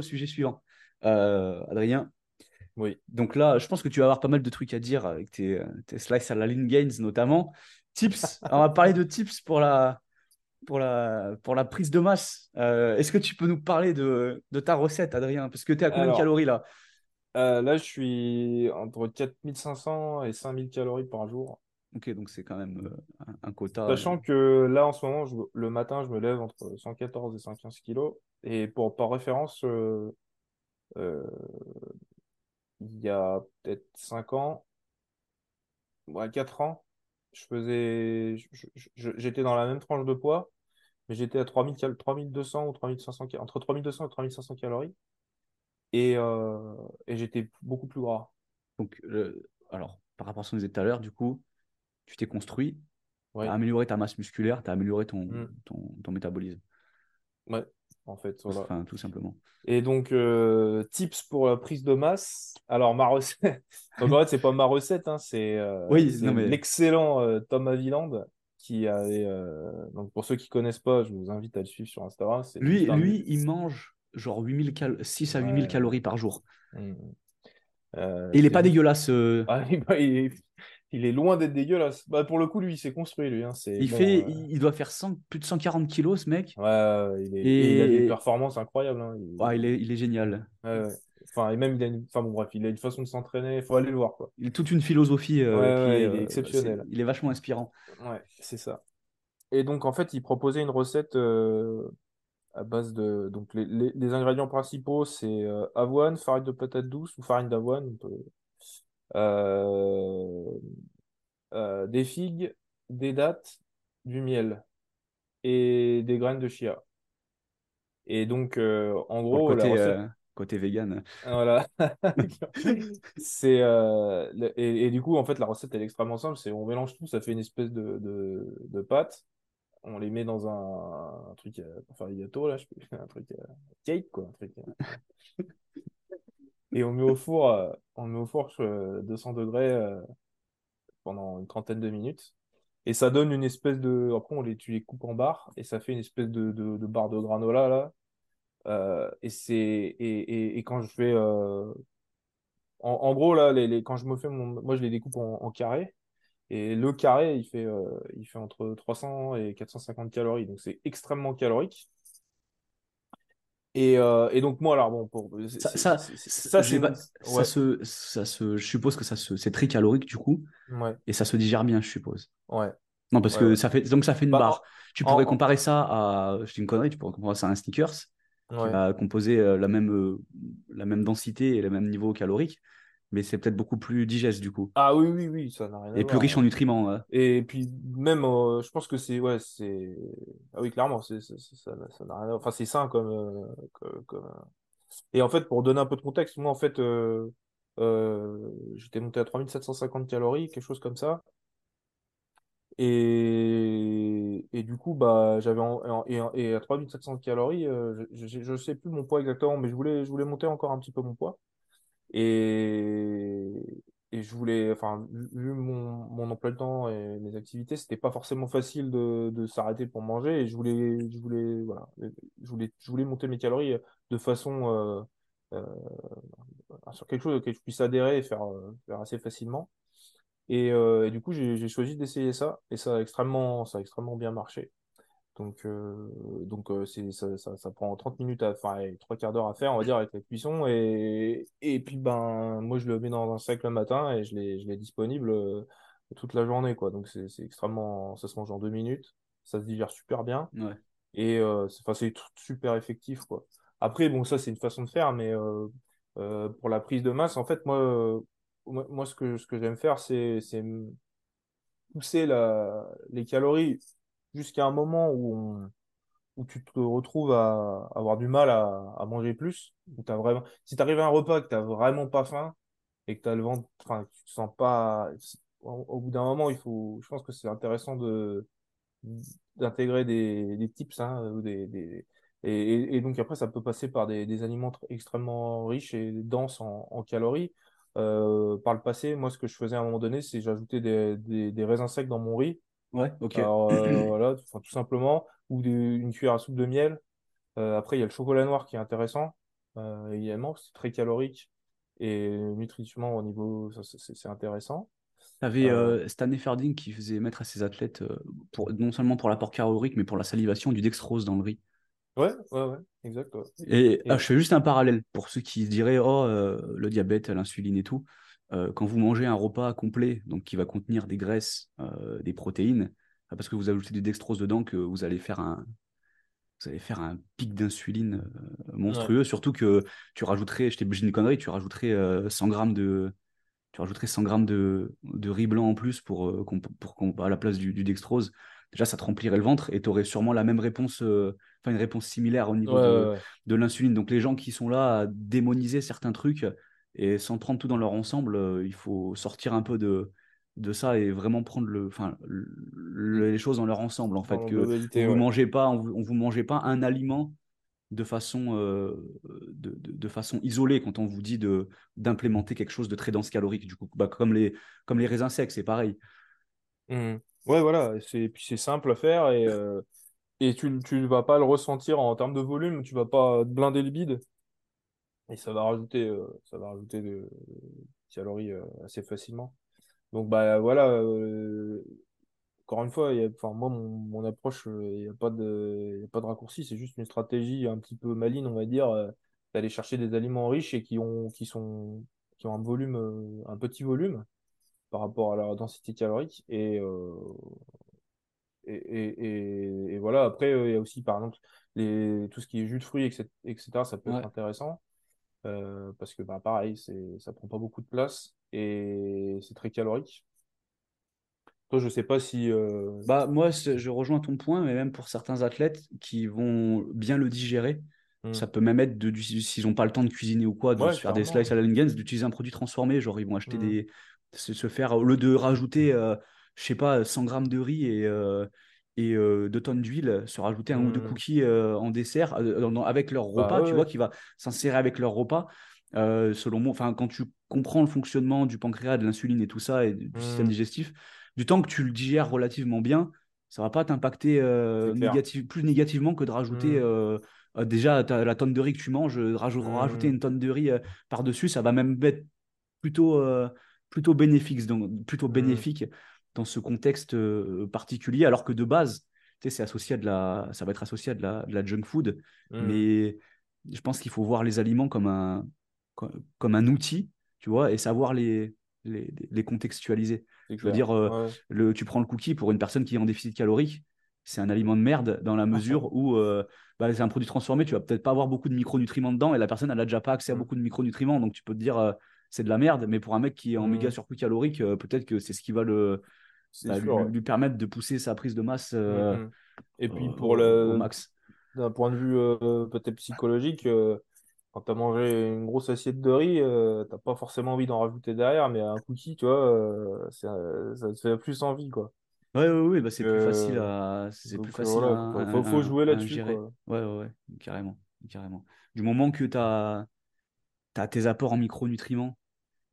au sujet suivant. Euh, Adrien. Oui. Donc là, je pense que tu vas avoir pas mal de trucs à dire avec tes, tes slices à la lean gains notamment. Tips, on va parler de tips pour la, pour la, pour la prise de masse. Euh, est-ce que tu peux nous parler de, de ta recette, Adrien? Parce que tu es à combien de calories là? euh, Là, je suis entre 4500 et 5000 calories par jour. Ok, donc c'est quand même euh, un, quota. Sachant que là, en ce moment, le matin, je me lève entre 114 et 115 kilos. Et pour, par référence, il y a peut-être 5 ans, ouais, 4 ans, je faisais, j'étais dans la même tranche de poids, mais j'étais à 3000, 3200 ou 3500, entre 3200 et 3500 calories. Et, euh, et j'étais beaucoup plus gras. Donc, alors, par rapport à ce qu'on disait tout à l'heure, du coup, tu t'es construit, tu as amélioré ta masse musculaire, tu as amélioré ton, mmh. ton, ton, métabolisme. Ouais, en fait. Voilà. Enfin, tout simplement. Et donc, euh, tips pour la prise de masse. Alors, ma recette, donc en fait, c'est pas ma recette, hein, c'est euh, oui, l'excellent euh, Tom Aviland qui avait. donc, pour ceux qui connaissent pas, je vous invite à le suivre sur Instagram. Lui, lui il mange genre 8000 cal 6 à 8000 calories par jour. Mmh. Et il est, pas dégueulasse. Ah, il, il est loin d'être dégueulasse. Bah, pour le coup, lui, il s'est construit, lui. Hein. Il, fait, euh, il doit faire plus de 140 kilos, ce mec. Ouais, il, est... et... il a des performances incroyables. Hein. Il... Ouais, il, est, il est génial. Ouais, Enfin, et même, il a une... enfin, bon, bref, il a une façon de s'entraîner. Il faut aller le voir. Quoi. Il a toute une philosophie. Euh, qui il est euh, exceptionnel. il est vachement inspirant. Ouais, c'est ça. Et donc, en fait, il proposait une recette à base de. Donc, les, les, ingrédients principaux, c'est avoine, farine de patate douce ou farine d'avoine. Euh, euh, des figues, des dattes, du miel et des graines de chia. Et donc, euh, en gros, côté, la côté vegan. Voilà. c'est et, du coup, en fait, la recette elle est extrêmement simple. C'est on mélange tout, ça fait une espèce de, de, pâte. On les met dans un, truc pour faire des gâteaux là, je peux un truc cake quoi, un truc. et on met au four, on met au four 200 degrés pendant une trentaine de minutes. Et ça donne une espèce de. Après, on les, tu les coupes en barres et ça fait une espèce de, de, de barre de granola là. Euh, et c'est et, et, quand je fais euh, en, gros là les, les, quand je me fais mon moi je les découpe en, en carré et le carré il fait euh, il fait entre 300 et 450 calories donc c'est extrêmement calorique et, euh, et, donc moi alors bon pour ça ça, ça, ça, se ça se je suppose que ça se c'est très calorique du coup. Ouais. et ça se digère bien je suppose. Ouais. Non parce que ça fait donc ça fait une bah, barre. tu pourrais comparer ça à je dis une connerie tu pourrais comparer ça à un sneakers qui va composer euh, la même euh, la même densité et le même niveau calorique mais c'est peut-être beaucoup plus digeste du coup. Ah oui, oui, oui, ça n'a rien à Et plus riche en nutriments. Et puis même, euh, je pense que c'est, ouais, c'est, ah oui, clairement, c'est, ça, ça n'a rien, enfin, c'est sain comme, euh, comme, Et en fait, pour donner un peu de contexte, moi, en fait, euh, j'étais monté à 3750 calories, quelque chose comme ça. Et, et du coup, bah, j'avais et, et, à 3700 calories, je, ne sais plus mon poids exactement, mais je voulais, je voulais monter encore un petit peu mon poids. Et, et je voulais, enfin, vu mon, mon emploi de temps et mes activités, c'était pas forcément facile de, de s'arrêter pour manger. Et je voulais, je voulais, voilà, je voulais, je voulais monter mes calories de façon euh, euh, sur quelque chose auquel je puisse adhérer et faire, euh, faire assez facilement. Et, euh, et du coup, j'ai choisi d'essayer ça, et ça a extrêmement, ça a extrêmement bien marché. Donc, euh, donc euh, c'est, ça, ça, prend 30 minutes, à, enfin, trois quarts d'heure à faire, on va dire, avec la cuisson. Et, et puis, ben, moi, je le mets dans un sac le matin et je l'ai, je l'ai disponible euh, toute la journée, quoi. Donc, c'est, c'est extrêmement, ça se mange en deux minutes, ça se digère super bien. Ouais. Et c'est, enfin, c'est super effectif, quoi. Après, bon, ça, c'est une façon de faire, mais pour la prise de masse, en fait, moi, moi, ce que, ce que j'aime faire, c'est, c'est pousser la, les calories jusqu'à un moment où, où tu te retrouves à, avoir du mal à, manger plus. As vraiment... Si tu arrives à un repas que tu n'as vraiment pas faim et que tu as le ventre, tu te sens pas. Au, bout d'un moment, il faut, je pense que c'est intéressant de d'intégrer des, tips hein, des. Et, donc après ça peut passer par des, aliments extrêmement riches et denses en, calories euh, par le passé moi ce que je faisais à un moment donné c'est j'ajoutais des, des raisins secs dans mon riz Ouais, ok. Alors, euh, voilà, tout simplement, ou une cuillère à soupe de miel. Euh, après, il y a le chocolat noir qui est intéressant. euh, également, c'est très calorique et nutritivement au niveau, ça, c'est intéressant. Tu avais Euh, euh, Stanley Ferdinand qui faisait mettre à ses athlètes, euh, pour, non seulement pour l'apport calorique, mais pour la salivation, du dextrose dans le riz. ouais, ouais, ouais, exact. ouais. Et ah, Et, je fais juste un parallèle pour ceux qui se diraient, oh, euh, le diabète, l'insuline et tout. Euh, quand vous mangez un repas complet, donc qui va contenir des graisses, euh, des protéines, ah, parce que vous ajoutez du dextrose dedans, que vous allez faire un, vous allez faire un pic d'insuline euh, ouais. monstrueux. Surtout que tu rajouterais, je t'ai une connerie, tu rajouterais euh, 100 grammes de, tu rajouterais 100 grammes de, de riz blanc en plus pour, pour qu'on- à la place du, du dextrose. Déjà, ça te remplirait le ventre et tu aurais sûrement la même réponse, euh, enfin une réponse similaire au niveau ouais, de, ouais. de l'insuline. Donc les gens qui sont là à démoniser certains trucs et sans prendre tout dans leur ensemble, euh, il faut sortir un peu de, de ça et vraiment prendre le, enfin, le- les choses dans leur ensemble. En fait, que vous globalité, vous ouais. mangez pas, on vous, on vous mangez pas un aliment de façon, euh, de, de- de façon isolée quand on vous dit de, d'implémenter quelque chose de très dense calorique. Du coup, bah, comme, les, comme les raisins secs, c'est pareil. Mhm. Ouais, voilà, c'est, puis c'est simple à faire et, euh, et tu tu vas pas le ressentir en termes de volume, tu vas pas te blinder le bide et ça va rajouter, euh, ça va rajouter de, de calories euh, assez facilement. Donc, bah voilà, euh, encore une fois, y a, moi, mon, mon approche, il n'y a pas de, y a pas de raccourci, c'est juste une stratégie un petit peu maligne, on va dire, d'aller chercher des aliments riches et qui ont, qui sont, qui ont un volume, un petit volume par rapport à leur densité calorique. Et, et, et, voilà, après, il y a aussi, par exemple, les, tout ce qui est jus de fruits, etc., etc., ça peut être intéressant. Euh, parce que, bah, pareil, c'est, ça prend pas beaucoup de place et c'est très calorique. Toi, je sais pas si, euh, Bah, moi, je rejoins ton point, mais même pour certains athlètes qui vont bien le digérer, hmm. ça peut même être, de, du- s'ils n'ont pas le temps de cuisiner ou quoi, de ouais, se faire des slices à la Lingens, d'utiliser un produit transformé. Genre, ils vont acheter Hmm. des. Se, se faire, au lieu de rajouter, euh, je sais pas, 100 grammes de riz et, euh, et euh, 2 tonnes d'huile, se rajouter un ou deux Hmm. cookies euh, en dessert euh, avec leur Bah repas, ouais, tu vois, qui va s'insérer avec leur repas. Selon moi, enfin, quand tu comprends le fonctionnement du pancréas, de l'insuline et tout ça, et du système Hmm. digestif, du temps que tu le digères relativement bien, ça va pas t'impacter négative, plus négativement que de rajouter euh, déjà la tonne de riz que tu manges, raj- rajouter Hmm. une tonne de riz par-dessus, ça va même être plutôt, plutôt bénéfique, donc, plutôt bénéfique dans ce contexte euh, particulier, alors que de base, tu sais, c'est associé à de la, ça va être associé à de la, de la junk food, Hmm. mais je pense qu'il faut voir les aliments comme un, co- comme un outil, tu vois, et savoir les, les, les contextualiser. Je veux dire, euh, Ouais. le, tu prends le cookie pour une personne qui est en déficit calorique, c'est un aliment de merde dans la mesure où euh, bah, c'est un produit transformé, tu vas peut-être pas avoir beaucoup de micronutriments dedans et la personne, elle n'a déjà pas accès à Hmm. beaucoup de micronutriments. Donc tu peux te dire, euh, c'est de la merde, mais pour un mec qui est en méga Hmm. surplus calorique, peut-être que c'est ce qui va le, bah, sûr, lui, ouais. lui permettre de pousser sa prise de masse Hmm, euh, hmm. Et puis pour au- au le, max. d'un point de vue euh, peut-être psychologique, euh, quand t'as mangé une grosse assiette de riz, euh, t'as pas forcément envie d'en rajouter derrière, mais un cookie, tu vois, euh, ça, ça te fait plus envie, quoi. Ouais, ouais, ouais, bah, c'est plus facile Euh, à, c'est plus euh, facile voilà, faut, faut, à- faut à- jouer là-dessus. Ouais, ouais, ouais, carrément, carrément. Du moment que tu as, tes apports en micronutriments,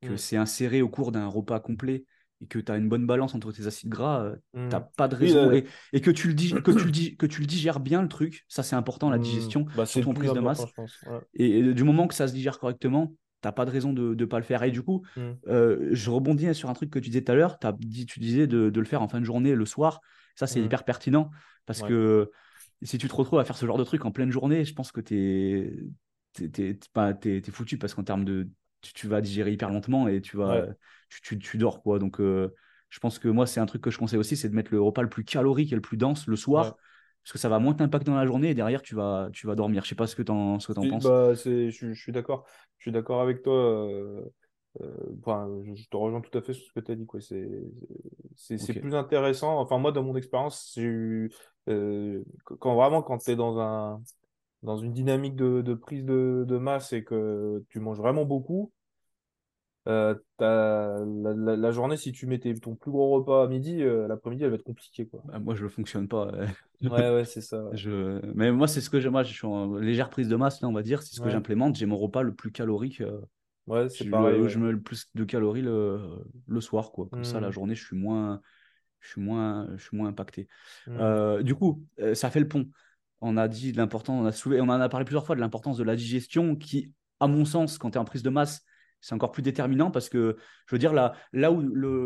que Hmm. c'est inséré au cours d'un repas complet et que tu as une bonne balance entre tes acides gras, euh, Hmm. t'as pas de Oui, raison. là, Et, et que, tu le dig- que, tu le dig- que tu le digères bien, le truc, ça c'est important, la hmm, digestion, bah, c'est le surtout en prise de masse. Ouais. Et, et du moment que ça se digère correctement, t'as pas de raison de ne pas le faire. Et du coup, Hmm. euh, je rebondis sur un truc que tu disais tout à l'heure. T'as dit, tu disais de, de le faire en fin de journée, le soir. Ça, c'est Hmm. hyper pertinent parce Ouais. que si tu te retrouves à faire ce genre de truc en pleine journée, je pense que t'es t'es, t'es, t'es- t'es foutu parce qu'en termes de. Tu, tu vas digérer hyper lentement et tu vas Ouais. tu, tu, tu dors quoi. Donc, euh, je pense que moi, c'est un truc que je conseille aussi, c'est de mettre le repas le plus calorique et le plus dense le Ouais. soir parce que ça va moins t'impacter dans la journée et derrière, tu vas, tu vas dormir. Je sais pas ce que tu en, ce que penses. Bah, c'est, je, je suis d'accord. Je suis d'accord avec toi. euh, euh, enfin, je, je te rejoins tout à fait sur ce que tu as dit, quoi. C'est, c'est, plus intéressant. Enfin, moi, dans mon expérience, j'ai eu, quand vraiment, quand tu es dans un, dans une dynamique de, de prise de, de masse et que tu manges vraiment beaucoup, euh, la, la, la journée, si tu mettais ton plus gros repas à midi, euh, l'après-midi, elle va être compliquée, quoi. Bah, moi, je ne fonctionne pas. euh. Ouais, ouais, c'est ça. Ouais, Je... Mais moi, c'est ce que j'ai. Moi, je suis en légère prise de masse, là, on va dire. C'est ce que j'implémente. J'ai mon repas le plus calorique. euh, Ouais, c'est pareil, le- je mets le plus de calories le, le soir, quoi. Comme ça, la Hmm, journée, je suis moins, je suis moins, je suis moins impacté. Euh, du coup, ça fait le pont. On a dit l'important, on a soulevé, on en a parlé plusieurs fois de l'importance de la digestion qui, à mon sens, quand tu es en prise de masse, c'est encore plus déterminant parce que, je veux dire, là, là où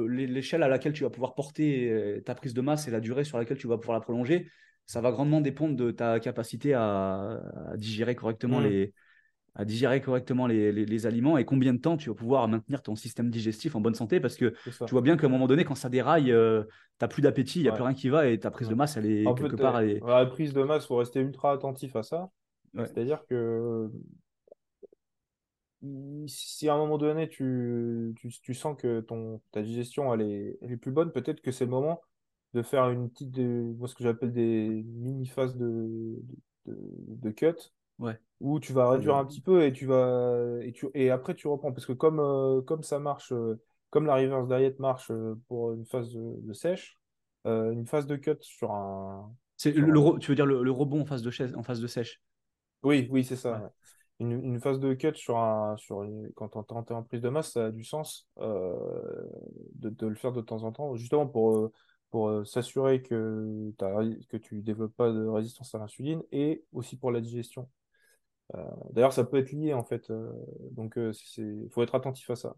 l'échelle à laquelle tu vas pouvoir porter euh, ta prise de masse et la durée sur laquelle tu vas pouvoir la prolonger, ça va grandement dépendre de ta capacité à, digérer correctement mmh. les, à digérer correctement les, les, aliments et combien de temps tu vas pouvoir maintenir ton système digestif en bonne santé parce que tu vois bien qu'à un moment donné, quand ça déraille, euh, tu n'as plus d'appétit, il n'y a plus rien qui va et ta prise de masse, elle est quelque part. Elle est... La prise de masse, il faut rester ultra attentif à ça. C'est-à-dire que si à un moment donné, tu, tu, tu, sens que ton, ta digestion elle est, elle est plus bonne, peut-être que c'est le moment de faire une petite, de, ce que j'appelle des mini-phases de, de, de cut Ouais. Où tu vas réduire un petit peu et tu vas et, tu, et après tu reprends. Parce que comme, euh, comme ça marche, euh, comme la reverse diet marche euh, pour une phase de, sèche, une phase de cut sur un. C'est le, tu veux dire le, rebond en phase de, chaise, en phase de sèche? Oui, oui, c'est ça. Une, une, phase de cut sur un, sur quand on es en prise de masse, ça a du sens de, de, le faire de temps en temps, justement pour, pour s'assurer que, que tu ne développes pas de résistance à l'insuline et aussi pour la digestion. Euh, d'ailleurs, ça peut être lié en fait. Euh, donc, il euh, faut être attentif à ça.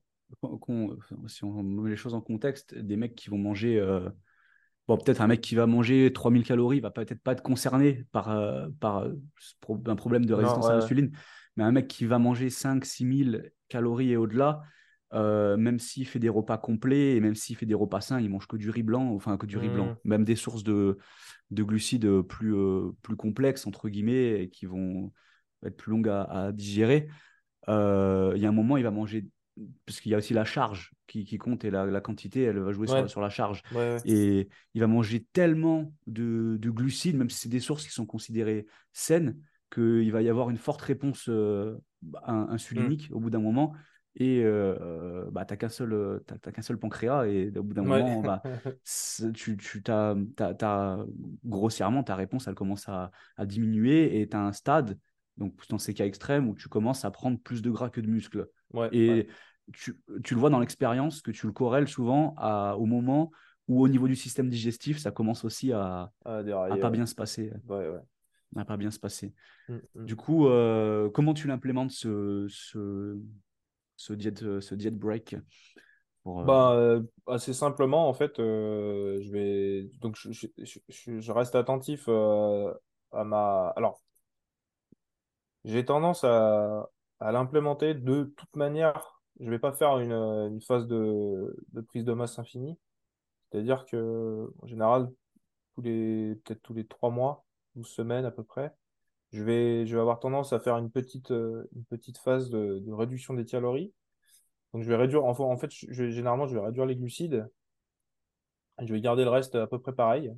si on met les choses en contexte, des mecs qui vont manger bon, peut-être un mec qui va manger 3000 calories va peut-être pas être concerné par, par un problème de résistance à l'insuline, mais un mec qui va manger 5 6000 calories et au-delà, même s'il fait des repas complets et même s'il fait des repas sains, il mange que du riz blanc, enfin que du riz blanc, mmh. même des sources de, de glucides plus, plus complexes, entre guillemets, et qui vont être plus longue à, digérer. Euh, il y a un moment, il va manger, parce qu'il y a aussi la charge qui, compte et la, quantité, elle va jouer sur, la charge. et il va manger tellement de, glucides, même si c'est des sources qui sont considérées saines, qu'il va y avoir une forte réponse euh, insulinique mm. au bout d'un moment. Et euh, bah, tu n'as qu'un seul, seul pancréas, et au bout d'un moment, bah, tu, tu as, grossièrement, ta réponse, elle commence à, à diminuer, et tu as un stade donc dans ces cas extrêmes où tu commences à prendre plus de gras que de muscles. et Tu, tu, le vois dans l'expérience que tu le corrèles souvent à, au moment où au niveau du système digestif, ça commence aussi à, à, pas bien se passer. À pas bien se passer. Du coup, euh, comment tu l'implémentes ce, ce, ce, diet, ce diet break pour, euh, bah, euh, assez simplement, en fait, je vais donc je, je, je reste attentif à ma. Alors, j'ai tendance à, l'implémenter de toute manière. Je ne vais pas faire une, phase de, prise de masse infinie. C'est-à-dire que, en général, tous les, peut-être tous les trois mois, 12 semaines à peu près, je vais, je vais avoir tendance à faire une petite, une petite phase de, réduction des calories. Donc, je vais réduire, en, en fait, je, généralement, je vais réduire les glucides. Je vais garder le reste à peu près pareil.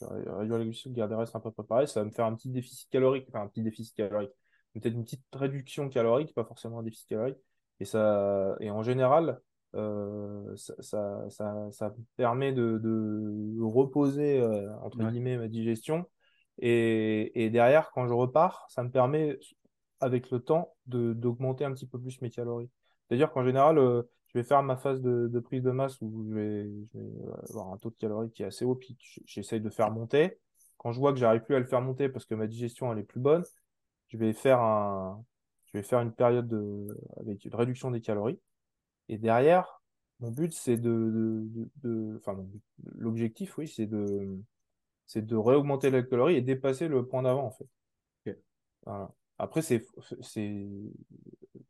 Je vais réduire les glucides, garder le reste à peu près pareil. Ça va me faire un petit déficit calorique, enfin, un petit déficit calorique peut-être une petite réduction calorique, pas forcément un déficit calorique. Et, ça, et en général, euh, ça, ça, ça, permet de, de reposer, euh, entre guillemets, ma digestion. Et, et, derrière, quand je repars, ça me permet, avec le temps, d'augmenter un petit peu plus mes calories. C'est-à-dire qu'en général, euh, je vais faire ma phase de, de, prise de masse où je vais, je vais, avoir un taux de calories qui est assez haut, puis j'essaye de faire monter. Quand je vois que j'arrive plus à le faire monter parce que ma digestion elle est plus bonne, je vais faire un, je vais faire une période de, avec une réduction des calories. Et derrière, mon but, c'est de, de, enfin, l'objectif, oui, c'est de, c'est de réaugmenter la calorie et dépasser le point d'avant, en fait. Après, c'est, c'est,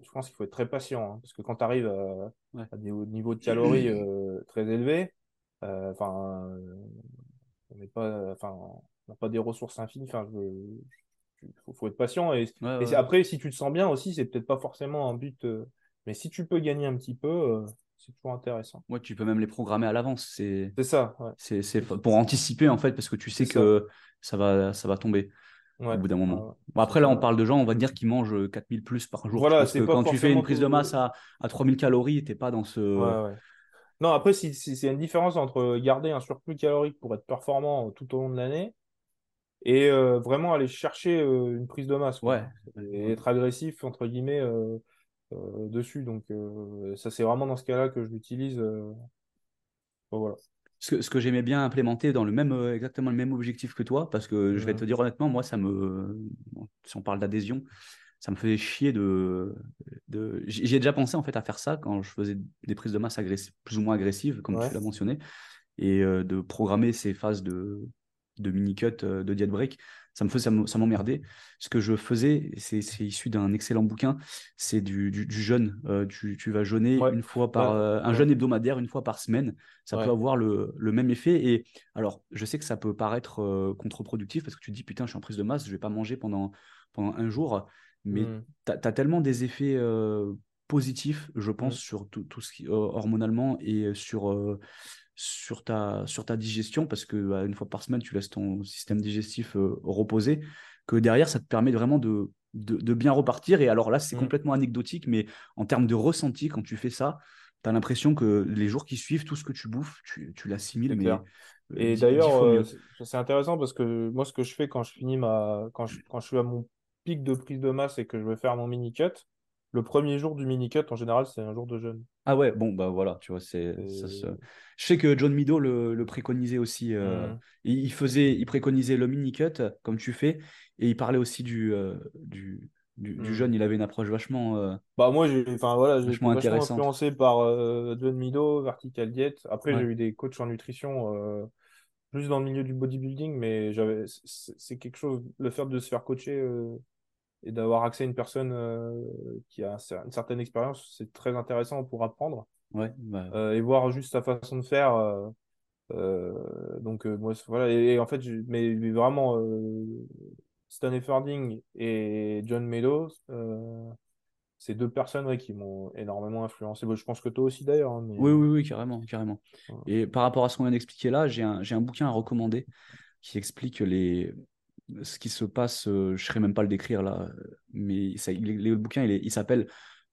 je pense qu'il faut être très patient, hein, parce que quand tu arrives à, des niveaux de calories euh, très élevés, euh, enfin, euh, on n'est pas, enfin, on n'a pas des ressources infinies. Enfin, je, il faut, être patient. Et, après, si tu te sens bien aussi, c'est peut-être pas forcément un but. Euh, mais si tu peux gagner un petit peu, euh, c'est toujours intéressant. Ouais, tu peux même les programmer à l'avance. C'est ça. C'est pour anticiper, en fait, parce que tu sais que ça. va, ça va tomber. Au bout d'un moment. après, là, on parle de gens, on va dire, qui mangent 4000 plus par jour. Voilà, parce que quand tu fais une prise de masse à, à 3000 calories, tu n'es pas dans ce. non, après, c'est une différence entre garder un surplus calorique pour être performant tout au long de l'année et euh, vraiment aller chercher euh, une prise de masse Ouais. et être agressif entre guillemets euh, dessus. Donc ça c'est vraiment dans ce cas-là que je l'utilise voilà. Ce que, ce que j'aimais bien implémenter dans le même, exactement le même objectif que toi, parce que je vais te dire honnêtement, moi, ça me, si on parle d'adhésion, ça me faisait chier de, de... J'y ai déjà pensé en fait à faire ça quand je faisais des prises de masse agressi- plus ou moins agressives, comme tu l'as mentionné, et de programmer ces phases de, de mini-cut, euh, de diet break. Ça me faisait, ça me- ça m'emmerdait. Ce que je faisais, c'est issu d'un excellent bouquin, c'est du, du, du jeûne. Euh, tu, tu vas jeûner Ouais. une fois par, Bah, euh, un ouais. jeûne hebdomadaire, une fois par semaine. Ça peut Ouais. avoir le, le même effet. Et alors, je sais que ça peut paraître euh, contre-productif parce que tu te dis, putain, je suis en prise de masse, je vais pas manger pendant, pendant un jour. Mais Mhm. tu as, tellement des effets positifs, je pense, Mhm. sur tout, tout ce qui hormonalement et sur, sur, ta, sur ta digestion, parce que bah, une fois par semaine, tu laisses ton système digestif euh, reposer, que derrière, ça te permet vraiment de, de, de bien repartir. Et alors là, c'est Mhm. complètement anecdotique, mais en termes de ressenti, quand tu fais ça, tu as l'impression que les jours qui suivent, tout ce que tu bouffes, tu, tu l'assimiles, mais euh, Et d'ailleurs, euh, c'est intéressant parce que moi, ce que je fais quand je finis ma, quand je, quand je suis à mon pic de prise de masse et que je vais faire mon mini cut, le premier jour du mini cut, en général, c'est un jour de jeûne. Ah ouais, bon, bah voilà, tu vois, c'est se... Je sais que John Mido le, le préconisait aussi. euh, Mhm. il, faisait, il préconisait le mini-cut, comme tu fais, et il parlait aussi du, euh, du, du, du jeûne. Il avait une approche vachement, euh, Bah moi, j'ai, enfin voilà, vachement vachement intéressante. influencé par John Mido, Vertical Diet. Après, Ouais. j'ai eu des coachs en nutrition, plus dans le milieu du bodybuilding, mais j'avais, c'est quelque chose, le fait de se faire coacher et d'avoir accès à une personne euh, qui a une certaine expérience, c'est très intéressant pour apprendre Ouais, bah, euh, et voir juste sa façon de faire. euh, donc moi, voilà, et, et en fait, mais, vraiment, euh, Stan Efferding et John Meadows. c'est deux personnes ouais, qui m'ont énormément influencé. Bon, je pense que toi aussi d'ailleurs. hein, mais... oui, oui, oui, carrément, carrément. Et par rapport à ce qu'on vient d'expliquer là, j'ai un, j'ai un bouquin à recommander qui explique les, ce qui se passe. euh, je ne saurais même pas le décrire là, mais ça, il, le bouquin, il s'appelle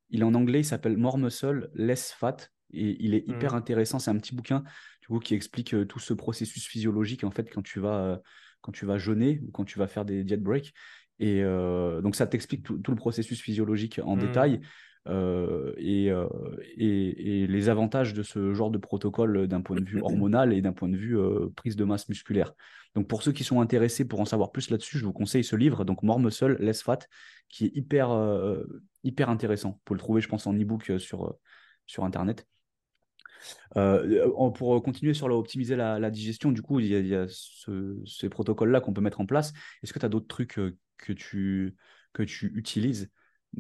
Il est en anglais, il s'appelle More Muscle, Less Fat. Et il est hyper Mhm. intéressant. C'est un petit bouquin du coup, qui explique euh, tout ce processus physiologique en fait quand tu vas, euh, quand tu vas jeûner ou quand tu vas faire des diet breaks. Et euh, donc ça t'explique tout, tout le processus physiologique en Mhm. détail euh, et, euh, et, les avantages de ce genre de protocole d'un point de vue hormonal et d'un point de vue euh, prise de masse musculaire. Donc pour ceux qui sont intéressés pour en savoir plus là-dessus, je vous conseille ce livre, donc More Muscle, Less Fat, qui est hyper, euh, hyper intéressant. Vous pouvez le trouver, je pense, en e-book euh, sur, euh, sur Internet. Euh, pour continuer sur optimiser la, digestion, du coup, il y a, ces protocoles-là qu'on peut mettre en place. Est-ce que tu as d'autres trucs euh, que tu, que tu utilises?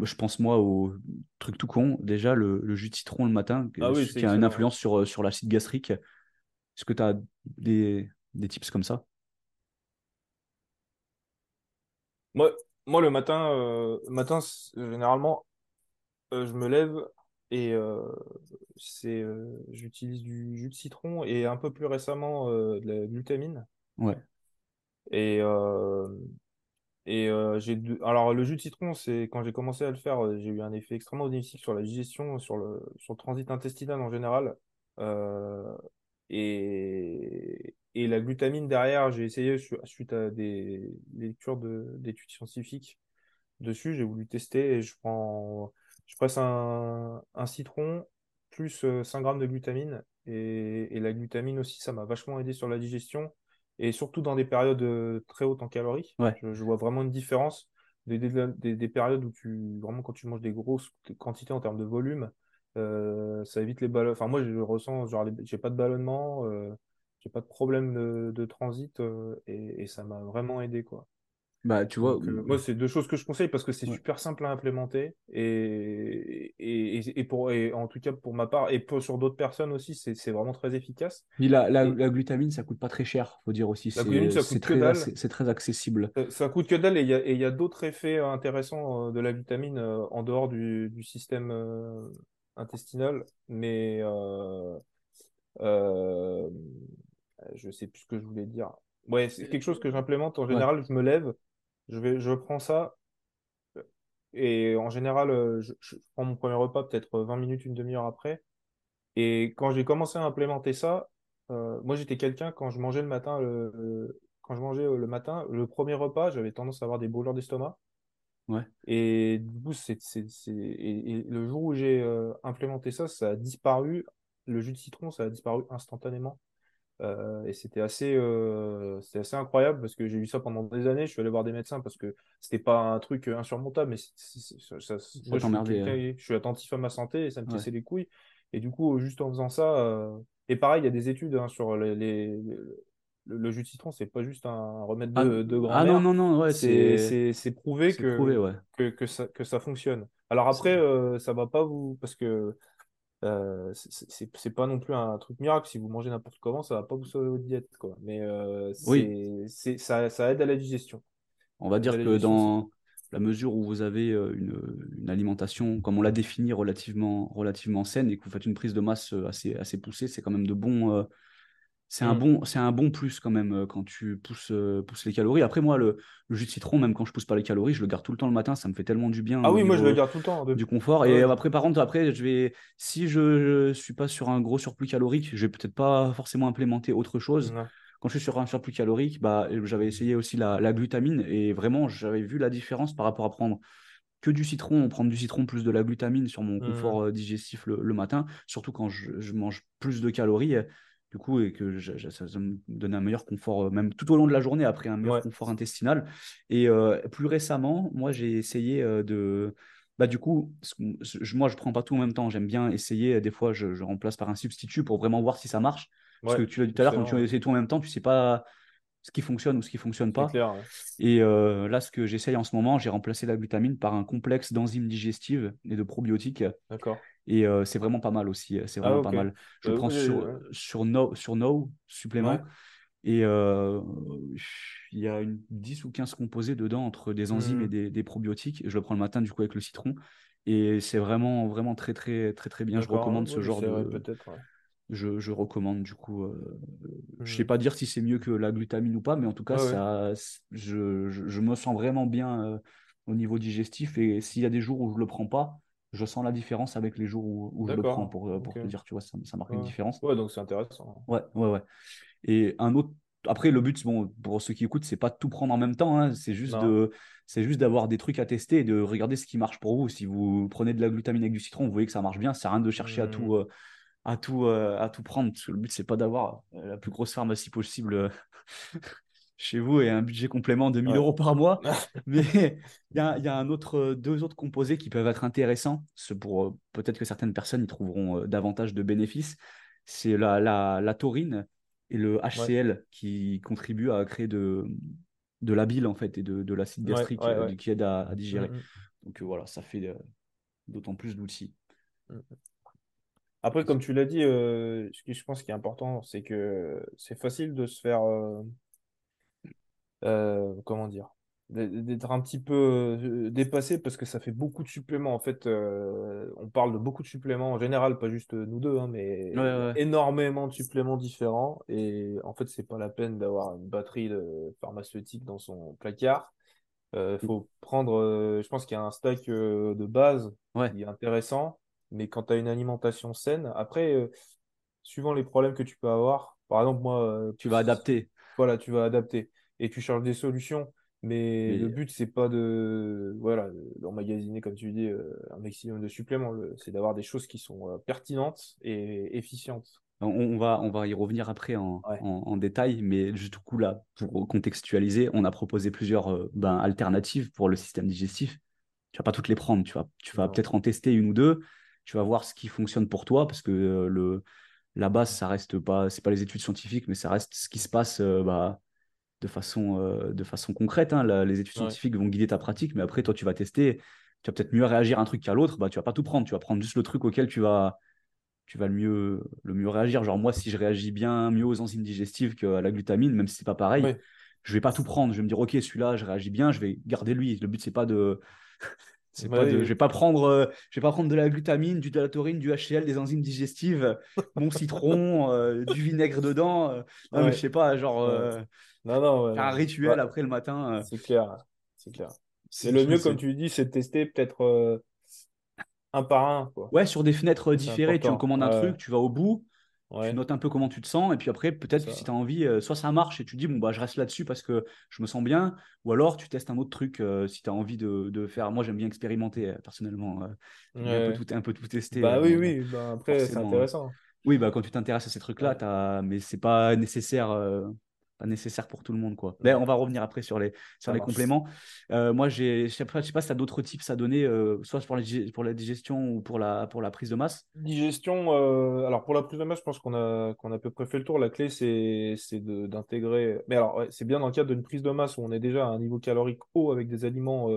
Je pense, moi, au truc tout con. Déjà, le, le jus de citron le matin, Ah oui, qui a une influence sur, sur l'acide gastrique. Est-ce que tu as des, des tips comme ça? Moi, moi, le matin, euh, matin généralement, euh, je me lève et euh, c'est, j'utilise du jus de citron et un peu plus récemment de la glutamine. Ouais, Et, euh, et euh, j'ai deux- alors le jus de citron, c'est quand j'ai commencé à le faire, euh, j'ai eu un effet extrêmement bénéfique sur la digestion, sur le, sur transit intestinal en général. Euh, et, et la glutamine derrière, j'ai essayé su- suite à des lectures de, d'études scientifiques dessus, j'ai voulu tester et je prends, je presse un, un citron plus euh, 5 grammes de glutamine et, et la glutamine aussi, ça m'a vachement aidé sur la digestion et surtout dans des périodes euh, très hautes en calories. ouais. Je, je vois vraiment une différence des, des, des- des périodes où tu, vraiment quand tu manges des grosses quantités en termes de volume, euh, ça évite les ballonnements. Enfin, moi, je ressens, genre, les- j'ai pas de ballonnement, euh, j'ai pas de problème de, de transit euh, et, et ça m'a vraiment aidé, quoi. Bah, tu vois, Donc, euh, moi, c'est deux choses que je conseille parce que c'est ouais. super simple à implémenter et, et, et, pour, et en tout cas pour ma part et pour, sur d'autres personnes aussi, c'est vraiment très efficace. Puis la, la, la glutamine, ça coûte pas très cher, faut dire aussi. glutamine, C'est très, c'est très accessible. Ça, ça coûte que dalle et il y a, a d'autres effets intéressants euh, de la vitamine euh, en dehors du, du système intestinal. Mais euh, euh, je sais plus ce que je voulais dire. Ouais, c'est quelque chose que j'implémente en Ouais. général. Je me lève, je vais, je prends ça. Et en général, euh, je, je prends mon premier repas peut-être 20 minutes, une demi-heure après. Et quand j'ai commencé à implémenter ça, euh, moi j'étais quelqu'un, quand je mangeais le matin, le, le- quand je mangeais euh, le matin, le premier repas, j'avais tendance à avoir des brûlures d'estomac. Ouais. Et du coup, c'est, c'est, c'est... Et, et le jour où j'ai euh, implémenté ça, ça a disparu. Le jus de citron, ça a disparu instantanément. Euh, et c'était assez, euh, c'était assez incroyable parce que j'ai eu ça pendant des années. Je suis allé voir des médecins parce que c'était pas un truc insurmontable, mais ça, ça, moi, je, suis je suis attentif à ma santé et ça me cassait les couilles. Et du coup, juste en faisant ça, euh, et pareil, il y a des études hein, sur les, les, le, jus de citron, c'est pas juste un remède de, ah, de grand-mère. Ah non, non, non, ouais, c'est prouvé, que, prouvé ouais. que, que, ça, que ça fonctionne. Alors après, ça va pas vous. Parce que euh, c'est pas non plus un truc miracle. Si vous mangez n'importe comment, ça va pas vous sauver votre diète. Quoi. Mais euh, c'est ça, ça, aide à la digestion. On va dire que dans la mesure où vous avez euh, une, une alimentation, comme on l'a défini, relativement, relativement saine et que vous faites une prise de masse assez, assez poussée, c'est quand même de bons, c'est un, mm. bon, c'est un bon plus quand même euh, quand tu pousses, euh, pousses les calories. Après, moi, le, jus de citron, même quand je pousse pas les calories, je le garde tout le temps le matin. Ça me fait tellement du bien. Ah oui, moi, je le garde tout le temps. Du confort. Et après, par contre, après, je vais, si je, ne suis pas sur un gros surplus calorique, je vais peut-être pas forcément implémenter autre chose. Quand je suis sur un surplus calorique, bah, j'avais essayé aussi la, la glutamine et vraiment, j'avais vu la différence par rapport à prendre que du citron, prendre du citron plus de la glutamine sur mon confort mmh. euh, digestif le, le, matin, surtout quand je, je mange plus de calories du coup, et que ça, me donnait un meilleur confort, euh, même tout au long de la journée, après un meilleur confort intestinal. Et euh, plus récemment, moi, j'ai essayé euh, de. Bah, du coup, moi, je prends pas tout en même temps. J'aime bien essayer. Des fois, je, remplace par un substitut pour vraiment voir si ça marche. Parce que tu l'as dit tout à l'heure, quand tu essaies tout en même temps, tu sais pas ce qui fonctionne ou ce qui fonctionne pas. Et là, ce que j'essaye en ce moment, j'ai remplacé la glutamine par un complexe d'enzymes digestives et de probiotiques. D'accord. Et euh, c'est vraiment pas mal aussi. C'est vraiment ah, pas mal. Je le bah prends sur, sur, no, sur No supplément. Et euh, il y a une 10 ou 15 composés dedans entre des enzymes et mmh. des, des, probiotiques. je le prends le matin du coup avec le citron. Et c'est vraiment, vraiment très, très, très, très bien. Je recommande ce genre de. Je, je, recommande du coup. Euh... Je sais mmh. pas dire si c'est mieux que la glutamine ou pas, mais en tout cas, ça, je, je, je, me sens vraiment bien au niveau digestif. Et s'il y a des jours où je le prends pas, je sens la différence avec les jours où, je le prends pour, euh, te dire, tu vois, ça, ça marque une différence. Ouais, donc c'est intéressant. Ouais, ouais, ouais. Et un autre. Après, le but, bon, pour ceux qui écoutent, c'est pas de tout prendre en même temps. Hein. C'est juste de, c'est juste d'avoir des trucs à tester et de regarder ce qui marche pour vous. Si vous prenez de la glutamine avec du citron, vous voyez que ça marche bien. À rien de chercher à tout, mmh. euh, à tout, euh, à tout prendre. Parce que le but, c'est pas d'avoir la plus grosse pharmacie possible chez vous et un budget complément de 1000 euros par mois. Mais il y a, y a, un autre, deux autres composés qui peuvent être intéressants. Pour, euh, peut-être que certaines personnes y trouveront euh, davantage de bénéfices. C'est la, la, la, taurine et le HCl qui contribuent à créer de, de la bile en fait et de, de l'acide gastrique euh, qui aide à, digérer. Mm, mm. Donc voilà, ça fait d'autant plus d'outils. Mm, Après, comme tu l'as dit, ce qui je pense qui est important, c'est que c'est facile de se faire euh, comment dire, d'être un petit peu euh, dépassé parce que ça fait beaucoup de suppléments. En fait, euh, on parle de beaucoup de suppléments en général, pas juste nous deux, hein, mais énormément de suppléments différents. Et en fait, c'est pas la peine d'avoir une batterie de pharmaceutique dans son placard. Il faut prendre, je pense qu'il y a un stack de base qui est intéressant, mais quand tu as une alimentation saine, après, suivant les problèmes que tu peux avoir, par exemple, moi. tu vas adapter. Voilà, tu vas adapter et tu cherches des solutions. Mais, le but, c'est pas de voilà, d'emmagasiner, comme tu dis, euh, un maximum de suppléments. C'est d'avoir des choses qui sont euh, pertinentes et efficientes. On, va, on va y revenir après en, en, détail, mais du coup, là, pour contextualiser, on a proposé plusieurs euh, ben, alternatives pour le système digestif. Tu vas pas toutes les prendre, tu vas, tu vas peut-être en tester une ou deux, tu vas voir ce qui fonctionne pour toi, parce que le, la base, ça reste pas, c'est pas les études scientifiques, mais ça reste ce qui se passe bah, de façon, euh, de façon concrète. Hein. les études scientifiques vont guider ta pratique, mais après, toi, tu vas tester. Tu vas peut-être mieux réagir à un truc qu'à l'autre. Bah, tu vas pas tout prendre. Tu vas prendre juste le truc auquel tu vas, tu vas le, mieux, le mieux réagir. Genre, moi, si je réagis bien mieux aux enzymes digestives qu'à la glutamine, même si c'est pas pareil, je je vais pas tout prendre. Je vais me dire, OK, celui-là, je réagis bien, je vais garder lui. Le but, c'est pas de. C'est pas de, je vais pas prendre, euh, je vais pas prendre de la glutamine, du de la taurine, du HCl, des enzymes digestives, mon citron, euh, du vinaigre dedans. non, mais je sais pas, genre, non, non, un rituel après le matin. Euh. C'est clair, c'est clair. C'est le mieux, comme tu dis, c'est de tester peut-être euh, un par un. Quoi. Ouais, sur des fenêtres différées, tu commandes un truc, tu vas au bout, tu notes un peu comment tu te sens, et puis après, peut-être que si tu as envie, euh, soit ça marche et tu dis, bon, bah, je reste là-dessus parce que je me sens bien, ou alors tu testes un autre truc si tu as envie de, de faire. Moi, j'aime bien expérimenter personnellement, un, peu tout, un peu tout tester. Bah oui, oui, bah, après, c'est intéressant Oui, bah, quand tu t'intéresses à ces trucs-là, mais c'est pas nécessaire. Euh, pas nécessaire pour tout le monde. Quoi. Mais on va revenir après sur les, sur les compléments. Euh, moi, je sais pas, sais pas si tu as d'autres tips à donner, euh, soit pour la, pour la digestion ou pour la, pour la prise de masse. Digestion, alors pour la prise de masse, je pense qu'on a, qu'on a à peu près fait le tour. La clé, c'est d'intégrer. Mais alors, c'est bien dans le cadre d'une prise de masse où on est déjà à un niveau calorique haut avec des aliments,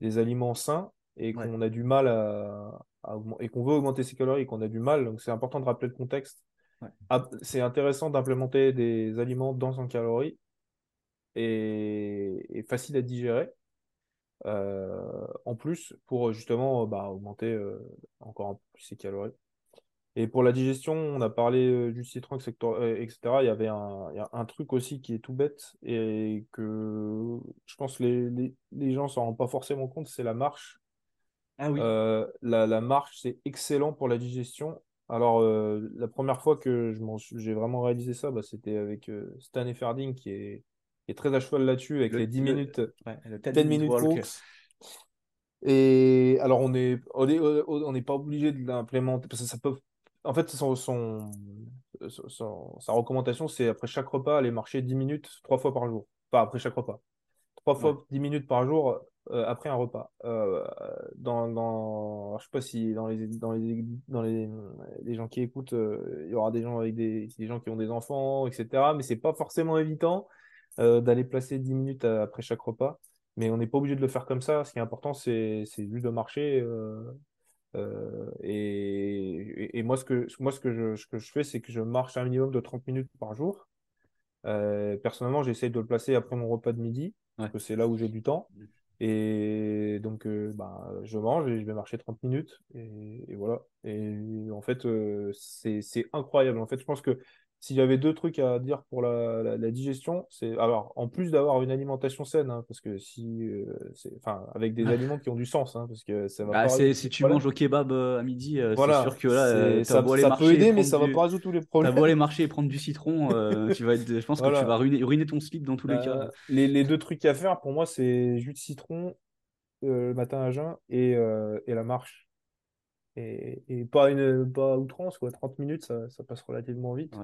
des aliments sains et qu'on a du mal à, et qu'on veut augmenter ses calories et qu'on a du mal. Donc, c'est important de rappeler le contexte. C'est intéressant d'implémenter des aliments dans en calories et, et facile à digérer. Euh, en plus, pour justement bah, augmenter euh, encore plus ses calories. Et pour la digestion, on a parlé euh, du citron, etc. Il y avait un, il y a un truc aussi qui est tout bête et que je pense que les, les, les gens s'en rendent pas forcément compte, c'est la marche. Ah oui. Euh, la, marche, c'est excellent pour la digestion. Alors, euh, la première fois que j'ai vraiment réalisé ça, bah, c'était avec euh, Stan Efferding qui est, est, très à cheval là-dessus, avec les 10 minutes, ouais, 10 minutes Et alors, on n'est on est, pas obligé de l'implémenter parce que ça peut. En fait, son, son, sa recommandation, c'est après chaque repas, aller marcher 10 minutes trois fois par jour. Enfin, après chaque repas. Trois fois 10 minutes par jour, euh, après un repas. Euh, dans, dans, je sais pas si dans les, dans les, dans les, les gens qui écoutent, euh, il y aura des gens avec des, des, gens qui ont des enfants, etc. Mais c'est pas forcément évident d'aller placer 10 minutes après chaque repas. Mais on n'est pas obligé de le faire comme ça. Ce qui est important, c'est juste de marcher. et, et, moi, ce que, moi, ce que je, ce que je fais, c'est que je marche un minimum de 30 minutes par jour. personnellement, j'essaye de le placer après mon repas de midi, parce que c'est là où j'ai du temps. Et donc, euh, bah, je mange et je vais marcher 30 minutes. Et, voilà. Et en fait, euh, c'est incroyable. En fait, je pense que s'il y avait deux trucs à dire pour la, la, digestion, c'est alors en plus d'avoir une alimentation saine, hein, parce que si, euh, enfin, avec des aliments qui ont du sens, hein, parce que ça va. Bah, pas si tu manges au kebab euh, à midi, euh, c'est sûr que là, ça, peut aider, mais ça va pas résoudre tous les problèmes. T'as beau aller marcher et prendre du citron, tu vas être, je pense que tu vas ruiner, ruiner, ton slip dans tous les cas. Les, les, deux trucs à faire, pour moi, c'est jus de citron le matin à jeun et, et la marche. Et, et, pas une pas outrance quoi 30 minutes ça, ça passe relativement vite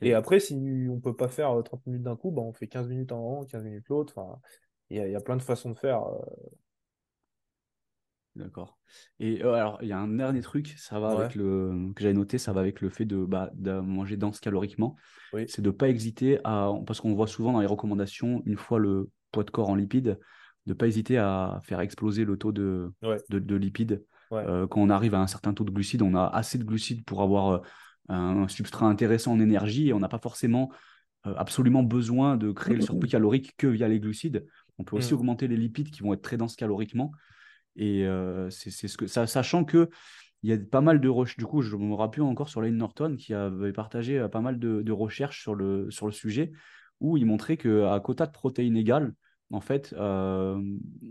et, après, si on peut pas faire 30 euh, minutes d'un coup, bah, on fait 15 minutes en haut, 15 minutes l'autre. Enfin, il y, a plein de façons de faire. Euh. D'accord. Et euh, alors, il y a un dernier truc, ça va avec le que j'avais noté, ça va avec le fait de, bah, de manger dense caloriquement. C'est de ne pas hésiter à, parce qu'on voit souvent dans les recommandations, une fois le poids de corps en lipides, de ne pas hésiter à faire exploser le taux de, de, lipides. Quand on arrive à un certain taux de glucides, on a assez de glucides pour avoir un substrat intéressant en énergie et on n'a pas forcément euh, absolument besoin de créer le surplus calorique que via les glucides. On peut aussi mm. augmenter les lipides qui vont être très denses caloriquement. Et euh, c'est ce que ça, sachant que il y a pas mal de recherches. Du coup, je me rappelle encore sur Lane Norton qui avait partagé euh, pas mal de, recherches sur le, sur le sujet où il montrait qu'à quota de protéines égales, en fait,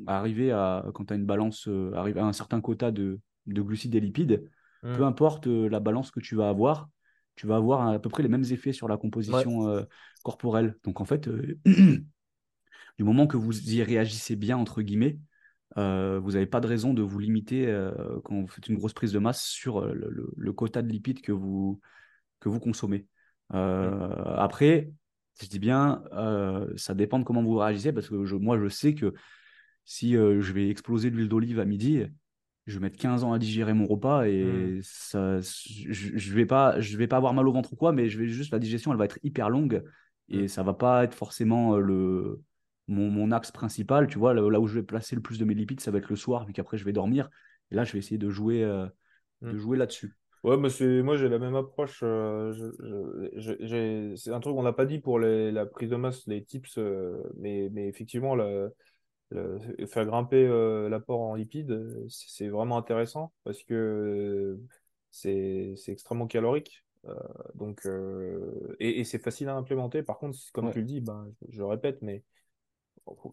arriver à, quand tu as une balance, arriver à un certain quota de, de glucides et lipides, peu mm. importe euh, la balance que tu vas avoir, tu vas avoir à peu près les mêmes effets sur la composition euh, corporelle. Donc en fait, euh, du moment que vous y réagissez bien, entre guillemets, vous n'avez pas de raison de vous limiter quand vous faites une grosse prise de masse sur le, quota de lipides que vous, que vous consommez. Mm. Après, je dis bien, ça dépend de comment vous réagissez, parce que je, moi, je sais que si je vais exploser l'huile d'olive à midi, je vais mettre 15 ans à digérer mon repas et mmh. ça, je, je, vais pas, je vais pas avoir mal au ventre ou quoi, mais je vais juste la digestion, elle va être hyper longue et mmh. ça va pas être forcément euh, le mon, mon, axe principal. Tu vois, là, où je vais placer le plus de mes lipides, ça va être le soir, vu qu'après je vais dormir. Et là, je vais essayer de jouer, euh, de mmh. jouer là-dessus. Ouais, moi j'ai la même approche. Euh, c'est un truc qu'on n'a pas dit pour les, la prise de masse, les tips, mais, mais effectivement, faire grimper euh, l'apport en lipides, c'est vraiment intéressant parce que c'est extrêmement calorique. Euh, donc, euh, et, c'est facile à implémenter. Par contre, comme tu le dis, ben, je, répète, mais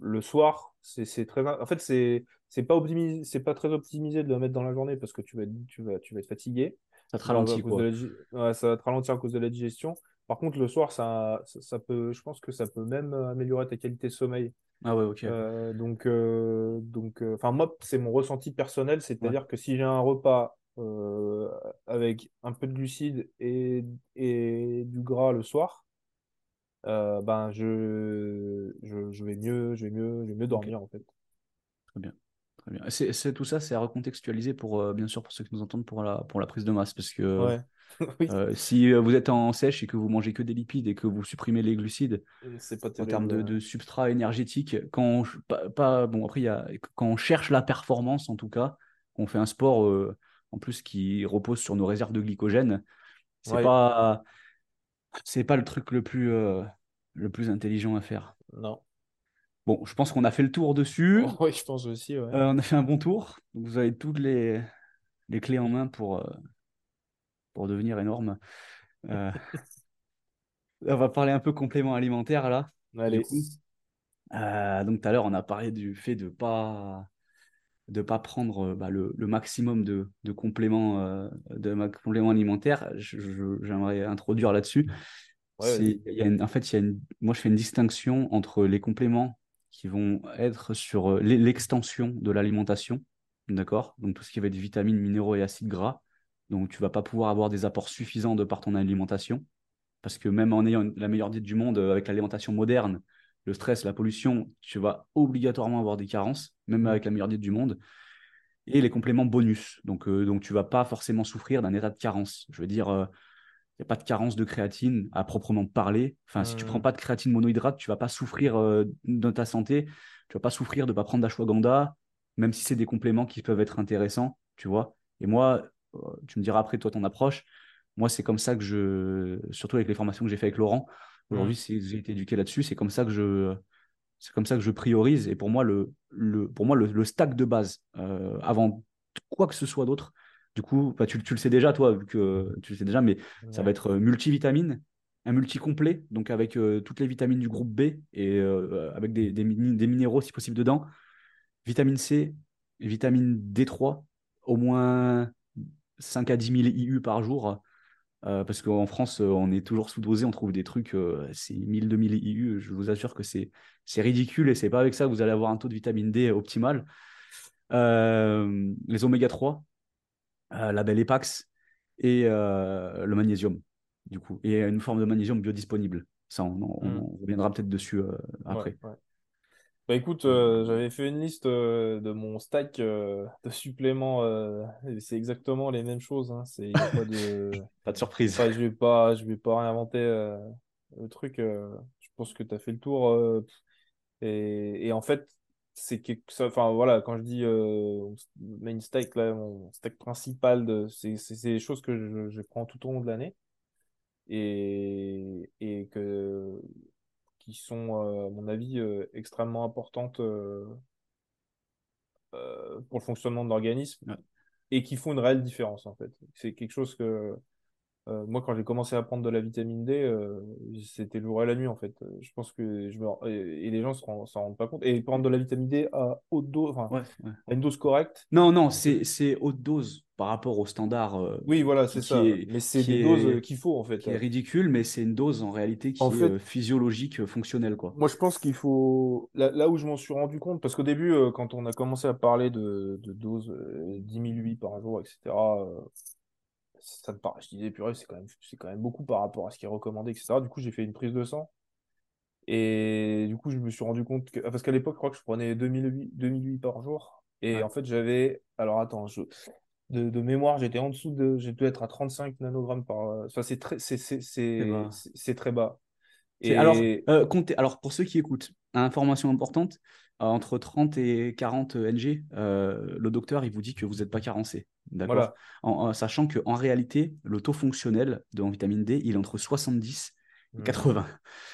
le soir, c'est très. En fait, c'est pas optimisé, c'est pas très optimisé de le mettre dans la journée parce que tu vas être, tu vas, tu vas être fatigué. Ça te ralentit ça va te ralentir à cause de la digestion. Par contre, le soir, ça, ça, peut, je pense que ça peut même améliorer ta qualité de sommeil. Ah ouais, ok. Euh, donc, euh, donc, euh, enfin moi, c'est mon ressenti personnel, c'est-à-dire que si j'ai un repas euh, avec un peu de glucides et, et du gras le soir, euh, ben je, je, je vais mieux, je vais mieux, je vais mieux dormir en fait. Très bien. Très bien. Tout ça, c'est à recontextualiser pour, euh, bien sûr, pour ceux qui nous entendent pour la, pour la prise de masse. Parce que Ouais. Oui, euh, si euh, vous êtes en sèche et que vous mangez que des lipides et que vous supprimez les glucides, en termes de, substrat énergétique, quand on, pas, pas- bon, après, y a, quand on cherche la performance, en tout cas, on fait un sport euh, en plus qui repose sur nos réserves de glycogène, c'est Ouais, pas, c'est pas le truc le plus, euh, le plus intelligent à faire. non. Bon, je pense qu'on a fait le tour dessus. Oui, je pense aussi, ouais. Euh, on a fait un bon tour. Donc, Vous avez toutes les, les clés en main pour, euh, pour devenir énorme. Euh, on va parler un peu complément alimentaire là, Allez, donc tout à l'heure, on a parlé du fait de pas de pas prendre bah, le, le maximum de, de compléments de compléments alimentaires. J'aimerais introduire là-dessus. ouais, C'est, vas-y. il y a une- en fait, y a une, moi, je fais une distinction entre les compléments qui vont être sur euh, l'e- l'extension de l'alimentation, d'accord? Donc tout ce qui va être vitamines, minéraux et acides gras. Donc tu vas pas pouvoir avoir des apports suffisants de par ton alimentation, parce que même en ayant la meilleure diète du monde euh, avec l'alimentation moderne, le stress, la pollution, tu vas obligatoirement avoir des carences, même Mm. avec la meilleure diète du monde. Et les compléments bonus. Donc, euh, donc tu vas pas forcément souffrir d'un état de carence. Je veux dire, euh, n'y a pas de carence de créatine à proprement parler. Enfin, si tu prends Mm. pas de créatine monohydrate, tu vas pas souffrir euh, de ta santé. Tu vas pas souffrir de pas prendre d'ashwagandha, même si c'est des compléments qui peuvent être intéressants, tu vois. Et moi, euh, tu me diras après toi ton approche. Moi, c'est comme ça que je, surtout avec les formations que j'ai fait avec Laurent. Aujourd'hui, Mm. c'est- j'ai été éduqué là-dessus. C'est comme ça que je, c'est comme ça que je priorise. Et pour moi, le, le, pour moi, le, le stack de base, euh, avant quoi que ce soit d'autre, du coup, bah, tu, tu le sais déjà, toi, vu que tu le sais déjà, mais ça va être euh, multivitamine, un multi-complet, donc avec euh, toutes les vitamines du groupe B et euh, avec des, des, mini- des minéraux si possible dedans. Vitamine C, vitamine D3, au moins 5 à 10 000 IU par jour. Euh, parce qu'en France, on est toujours sous-dosé, on trouve des trucs, c'est 1000, 2000 IU. Je vous assure que c'est ridicule et c'est pas avec ça que vous allez avoir un taux de vitamine D optimal. Les oméga 3, euh, la belle Epax et euh, le magnésium, du coup, et une forme de magnésium biodisponible. Ça, on, on- Mm. on reviendra peut-être dessus euh, Ouais, après. ouais. Bah écoute, euh, j'avais fait une liste euh, de mon stack euh, de suppléments. euh, c'est exactement les mêmes choses. Hein. C'est, pas de... Pas de surprise. Enfin, je vais pas, je vais pas réinventer euh, le truc. euh, je pense que tu as fait le tour. euh, et, et en fait, c'est. Enfin voilà, quand je dis euh, main stack là, mon stack principal, de, c'est, des choses que je, je prends tout au long de l'année et, et que qui sont, euh, à mon avis, euh, extrêmement importantes pour le fonctionnement de l'organisme Ouais. et qui font une réelle différence en fait. C'est quelque chose que euh, moi, quand j'ai commencé à prendre de la vitamine D, euh, c'était le jour et la nuit en fait. Euh, Je pense que je me... et les gens s'en s'en rendent pas compte. Et prendre de la vitamine D à haute dose, enfin, Ouais, ouais. à une dose correcte, Non, non, c'est c'est haute dose par rapport au standard euh, oui, voilà, c'est ça. est, Mais c'est des doses qu'il faut en fait. qui est ridicule, mais c'est une dose en réalité En qui est fait, physiologique, fonctionnelle, quoi. Moi, je pense qu'il faut. Là, là où je m'en suis rendu compte, parce qu'au début, quand on a commencé à parler de, de doses euh, 10 000 UI par jour, etc., ça me paraît. Je disais, purée, c'est quand même, c'est quand même beaucoup par rapport à ce qui est recommandé, etc. Du coup, j'ai fait une prise de sang. Et du coup, je me suis rendu compte que. Parce qu'à l'époque, je crois que je prenais 2000 UI, 2000 UI par jour. Et Ouais. en fait, j'avais. Alors, attends, je... de, de mémoire, j'étais en dessous de. J'ai dû être à 35 nanogrammes par. Enfin, c'est très, c'est, c'est, c'est, c'est- c'est très bas. c'est- alors, Et. euh, comptez- alors, pour ceux qui écoutent, information importante, entre 30 et 40 NG, euh, le docteur, il vous dit que vous n'êtes pas carencé. D'accord? Voilà. En, en sachant qu'en réalité, le taux fonctionnel de en vitamine D, il est entre 70 et Hmm. 80.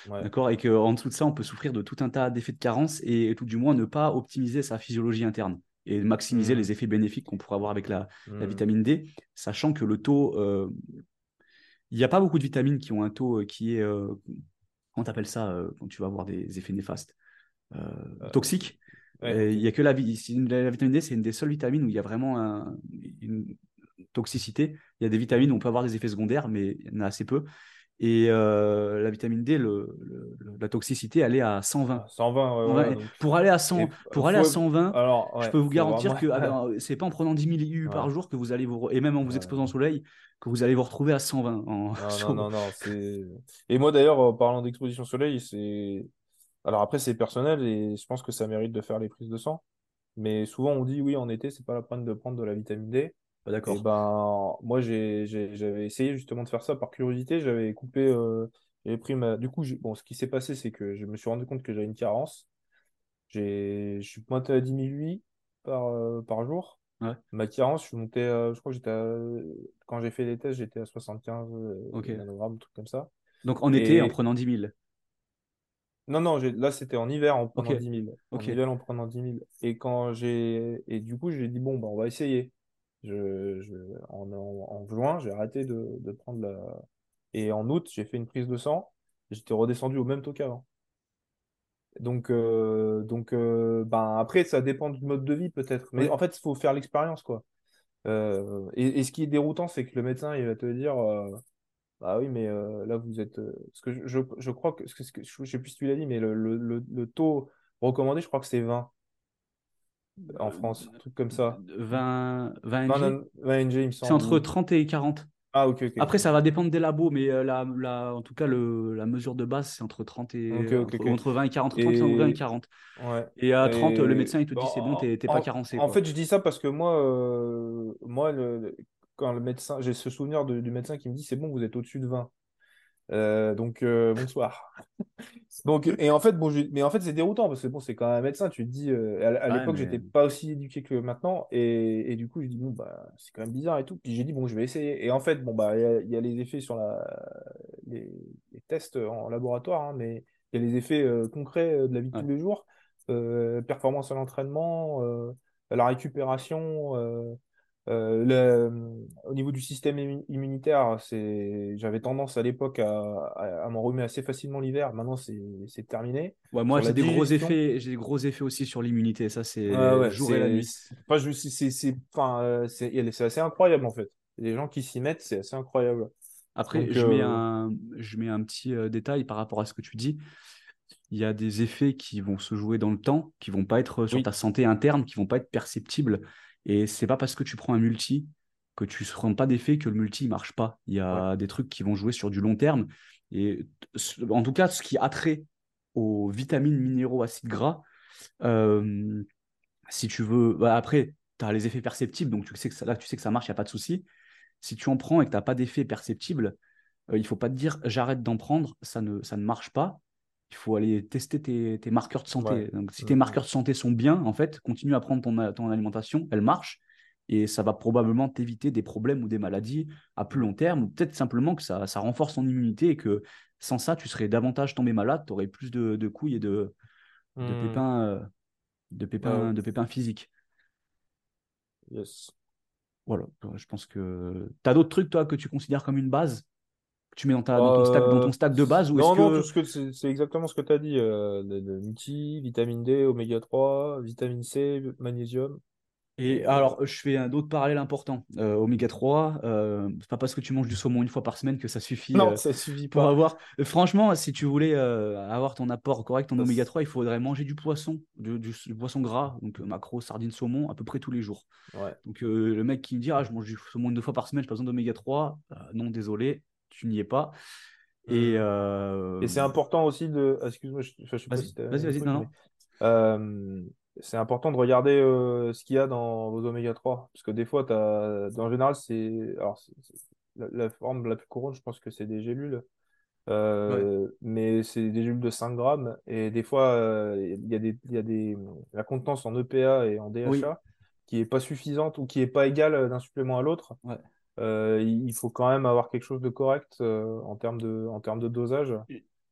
Ouais. D'accord? Et qu'en dessous de ça, on peut souffrir de tout un tas d'effets de carence et tout du moins ne pas optimiser sa physiologie interne et maximiser Hmm. les effets bénéfiques qu'on pourrait avoir avec la, la Hmm. vitamine D, sachant que le taux, euh, il n'y a pas beaucoup de vitamines qui ont un taux euh, qui est, euh, comment t'appelles ça, euh, quand tu vas avoir des effets néfastes, euh, Euh, ouais, ok. Il y a que la, vitamine D, c'est une des seules vitamines où il y a vraiment un- une toxicité. Il y a des vitamines où on peut avoir des effets secondaires, mais il y en a assez peu. Et euh, la vitamine D, le, le- le- la toxicité, elle est à 120. 120, ouais, Ouais, voilà, et donc- pour aller à 100, et pour aller à faut- 120, alors, je peux vous garantir que ah ben, c'est pas en prenant 10 000 IU par jour que vous allez vous, et même en vous exposant au soleil, que vous allez vous retrouver à 120. en- Non, non, non, non, c'est... Et moi, d'ailleurs, en parlant d'exposition soleil, c'est... Alors après, c'est personnel et je pense que ça mérite de faire les prises de sang. Mais souvent, on dit, oui, en été, c'est pas la peine de prendre de la vitamine D. Et d'accord. ben, moi, j'avais essayé justement de faire ça par curiosité. J'avais coupé, euh, j'avais pris ma... Du coup, bon, ce qui s'est passé, c'est que je me suis rendu compte que j'avais une carence. Je suis monté à 10 000 UI par, euh, par jour. Ouais. Ma carence, je suis monté, à- je crois que j'étais à- quand j'ai fait les tests, j'étais à 75 euh, nanogrammes, un truc comme ça. Donc en été, en prenant 10 000. Non, non, là, c'était en hiver en prenant Ok. 10 000. En Ok. hiver en prenant 10 000. Et quand j'ai, et du coup, j'ai dit, bon, bah, on va essayer. Je, je... En, en, en juin, j'ai arrêté de, de prendre la. Et en août, j'ai fait une prise de sang. J'étais redescendu au même taux qu'avant. Donc, euh, donc euh, ben, après, ça dépend du mode de vie, peut-être. Mais en fait, il faut faire l'expérience, quoi. Euh, et, et ce qui est déroutant, c'est que le médecin, il va te dire, euh, ah oui, mais euh, là, vous êtes. euh, Parce que je, je, crois que, que- que- je sais plus si tu l'as dit, mais le, le, le, le taux recommandé, je crois que c'est 20 en France, un truc comme ça. 20, 20 20, NG. nan- 20 NG, il me C'est semble. entre ou- 30 et 40. Ah, ok, ok. Après, ça va dépendre des labos, mais euh, la, la- en tout cas, le, la mesure de base, c'est entre 30 et entre, ok. entre 20 et 40. 30, entre 20 et Et- 40. Ouais. Et à 30, le médecin, il te dit, c'est bon, t'es pas en- carencé. En quoi. fait, je dis ça parce que moi, euh, moi le- quand le médecin, j'ai ce souvenir de- du médecin qui me dit, c'est bon, vous êtes au-dessus de 20. Euh, donc, euh, bonsoir. Donc, et en fait, bon, mais en fait, c'est déroutant parce que bon, c'est quand même un médecin. Tu te dis, euh, à, à Ouais, l'époque, mais- j'étais pas aussi éduqué que maintenant, et, et du coup, je dis bon, bah, c'est quand même bizarre et tout. Puis j'ai dit bon, je vais essayer. Et en fait, bon, bah, il y, a- il y a les effets sur la, les, les tests en laboratoire, hein, mais il y a les effets concrets de la vie de Ouais. tous les jours, performance à l'entraînement, la récupération. Euh, le- au niveau du système immu- immunitaire, c'est, j'avais tendance à l'époque à, à, à m'en remettre assez facilement l'hiver. Maintenant, c'est, terminé. Ouais, moi, j'ai des gros effets, j'ai des gros effets aussi sur l'immunité. Ça, c'est ouais, le jour et la nuit. c'est, c'est, enfin, euh, c'est, assez incroyable en fait. Les gens qui s'y mettent, c'est assez incroyable. Après, Donc, je, mets euh, un, je mets un petit euh, détail par rapport à ce que tu dis. Il y a des effets qui vont se jouer dans le temps, qui vont pas être sur Oui. ta santé interne, qui vont pas être perceptibles. Et c'est pas parce que tu prends un multi que tu ne rends pas d'effet que le multi ne marche pas. Il y a des trucs qui vont jouer sur du long terme. Et en tout cas, ce qui a trait aux vitamines, minéraux, acides gras, euh, si tu veux, bah, après, tu as les effets perceptibles, donc tu sais que ça, là, tu sais que ça marche, il n'y a pas de souci. Si tu en prends et que tu n'as pas d'effet perceptible, euh, il ne faut pas te dire j'arrête d'en prendre, ça ne, ça ne marche pas. Il faut aller tester tes, tes marqueurs de santé. Ouais. Donc, si tes marqueurs de santé sont bien, en fait, continue à prendre ton, alimentation, elle marche, et ça va probablement t'éviter des problèmes ou des maladies à plus long terme, ou peut-être simplement que ça, ça renforce ton immunité et que sans ça, tu serais davantage tombé malade, tu aurais plus de, de couilles et de, de hmm, pépins, euh, de pépins, Ouais. de pépins physiques. yes. Voilà, je pense que tu as d'autres trucs, toi, que tu considères comme une base, que tu mets dans, ta, dans, ton, stack, dans ton Euh, stack de base, ou Non, non, que... tout ce que c'est exactement ce que tu as dit. Euh, le, multi, vitamine D, oméga 3, vitamine C, magnésium. Et alors, je fais un autre parallèle important. Euh, oméga 3, euh, c'est pas parce que tu manges du saumon une fois par semaine que ça suffit Non, euh, ça suffit pour pas. avoir. Euh, Franchement, si tu voulais euh, avoir ton apport correct en oméga c'est- 3, il faudrait manger du poisson, du, du- du poisson gras, donc euh, macro, sardines, saumon, à peu près tous les jours. Ouais. Donc euh, le mec qui me dit ah je mange du saumon deux fois par semaine, j'ai pas besoin d'oméga 3, euh, non désolé, tu n'y es pas. Et, Hmm. euh, Et c'est important aussi de. Excuse-moi, je, enfin, je sais pas Vas-y, si vas-y, vas-y, non, euh, c'est important de regarder euh, ce qu'il y a dans vos oméga 3. Parce que des fois, t'as... en général, c'est. Alors, la, la forme la plus courante, je pense que c'est des gélules. Euh, mais c'est des gélules de 5 grammes. Et des fois, euh, il y a des, il y a des, la contenance en EPA et en DHA Oui. qui est pas suffisante ou qui est pas égale d'un supplément à l'autre. Ouais. Euh, il faut quand même avoir quelque chose de correct euh, en termes de, en termes de dosage.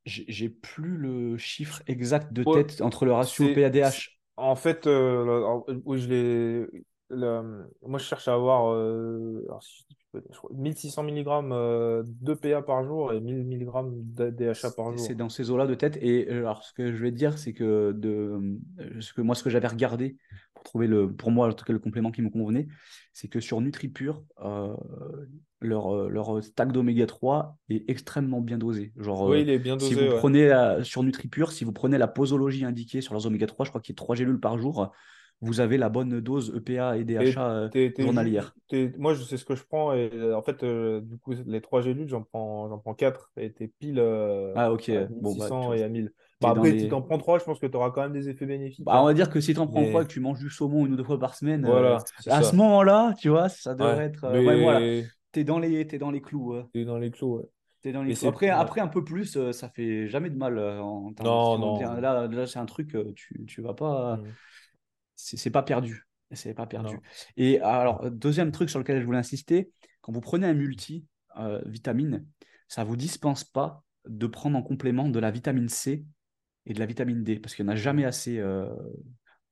j'ai plus le chiffre exact de Ouais, tête entre le ratio PADH. En fait, euh, oui, je l'ai. le- Moi, je cherche à avoir euh, alors, si je dis pas- je crois, 1600 mg de PA par jour et 1000 mg de DHA par jour. C'est dans ces eaux-là de tête. Et alors, ce que je vais te dire, c'est que de ce que moi, ce que j'avais regardé trouver le, pour moi, en tout cas, le complément qui me convenait, c'est que sur NutriPure, leur, leur stack d'oméga 3 est extrêmement bien dosé. Genre, oui, il est bien dosé. Si vous prenez sur NutriPure, si vous prenez la posologie indiquée sur leurs oméga 3, je crois qu'il y a 3 gélules par jour, vous avez la bonne dose EPA et DHA journalière. moi, je sais ce que je prends. Et en fait, du coup, les 3 gélules, j'en prends, j'en prends 4. Et t'es pile ah, ok. à 1600 bah, et à 1000. Bah, après, si tu en prends 3, je pense que tu auras quand même des effets bénéfiques. Bah, on va dire que si tu en prends 3 et que tu manges du saumon une ou deux fois par semaine, voilà, à ce moment-là, tu vois, ça devrait être. Ouais, voilà. T'es dans les, es dans les clous. T'es dans les clous, ouais. Es dans les clous. Après, après, un peu plus, ça fait jamais de mal en termes non, non. Là, là c'est un truc, tu, tu vas pas. Mm. C'est pas perdu. C'est pas perdu. Et alors, deuxième truc sur lequel je voulais insister, quand vous prenez un multi euh, vitamine, ça vous dispense pas de prendre en complément de la vitamine C et de la vitamine D, parce qu'il n'y en a jamais assez euh,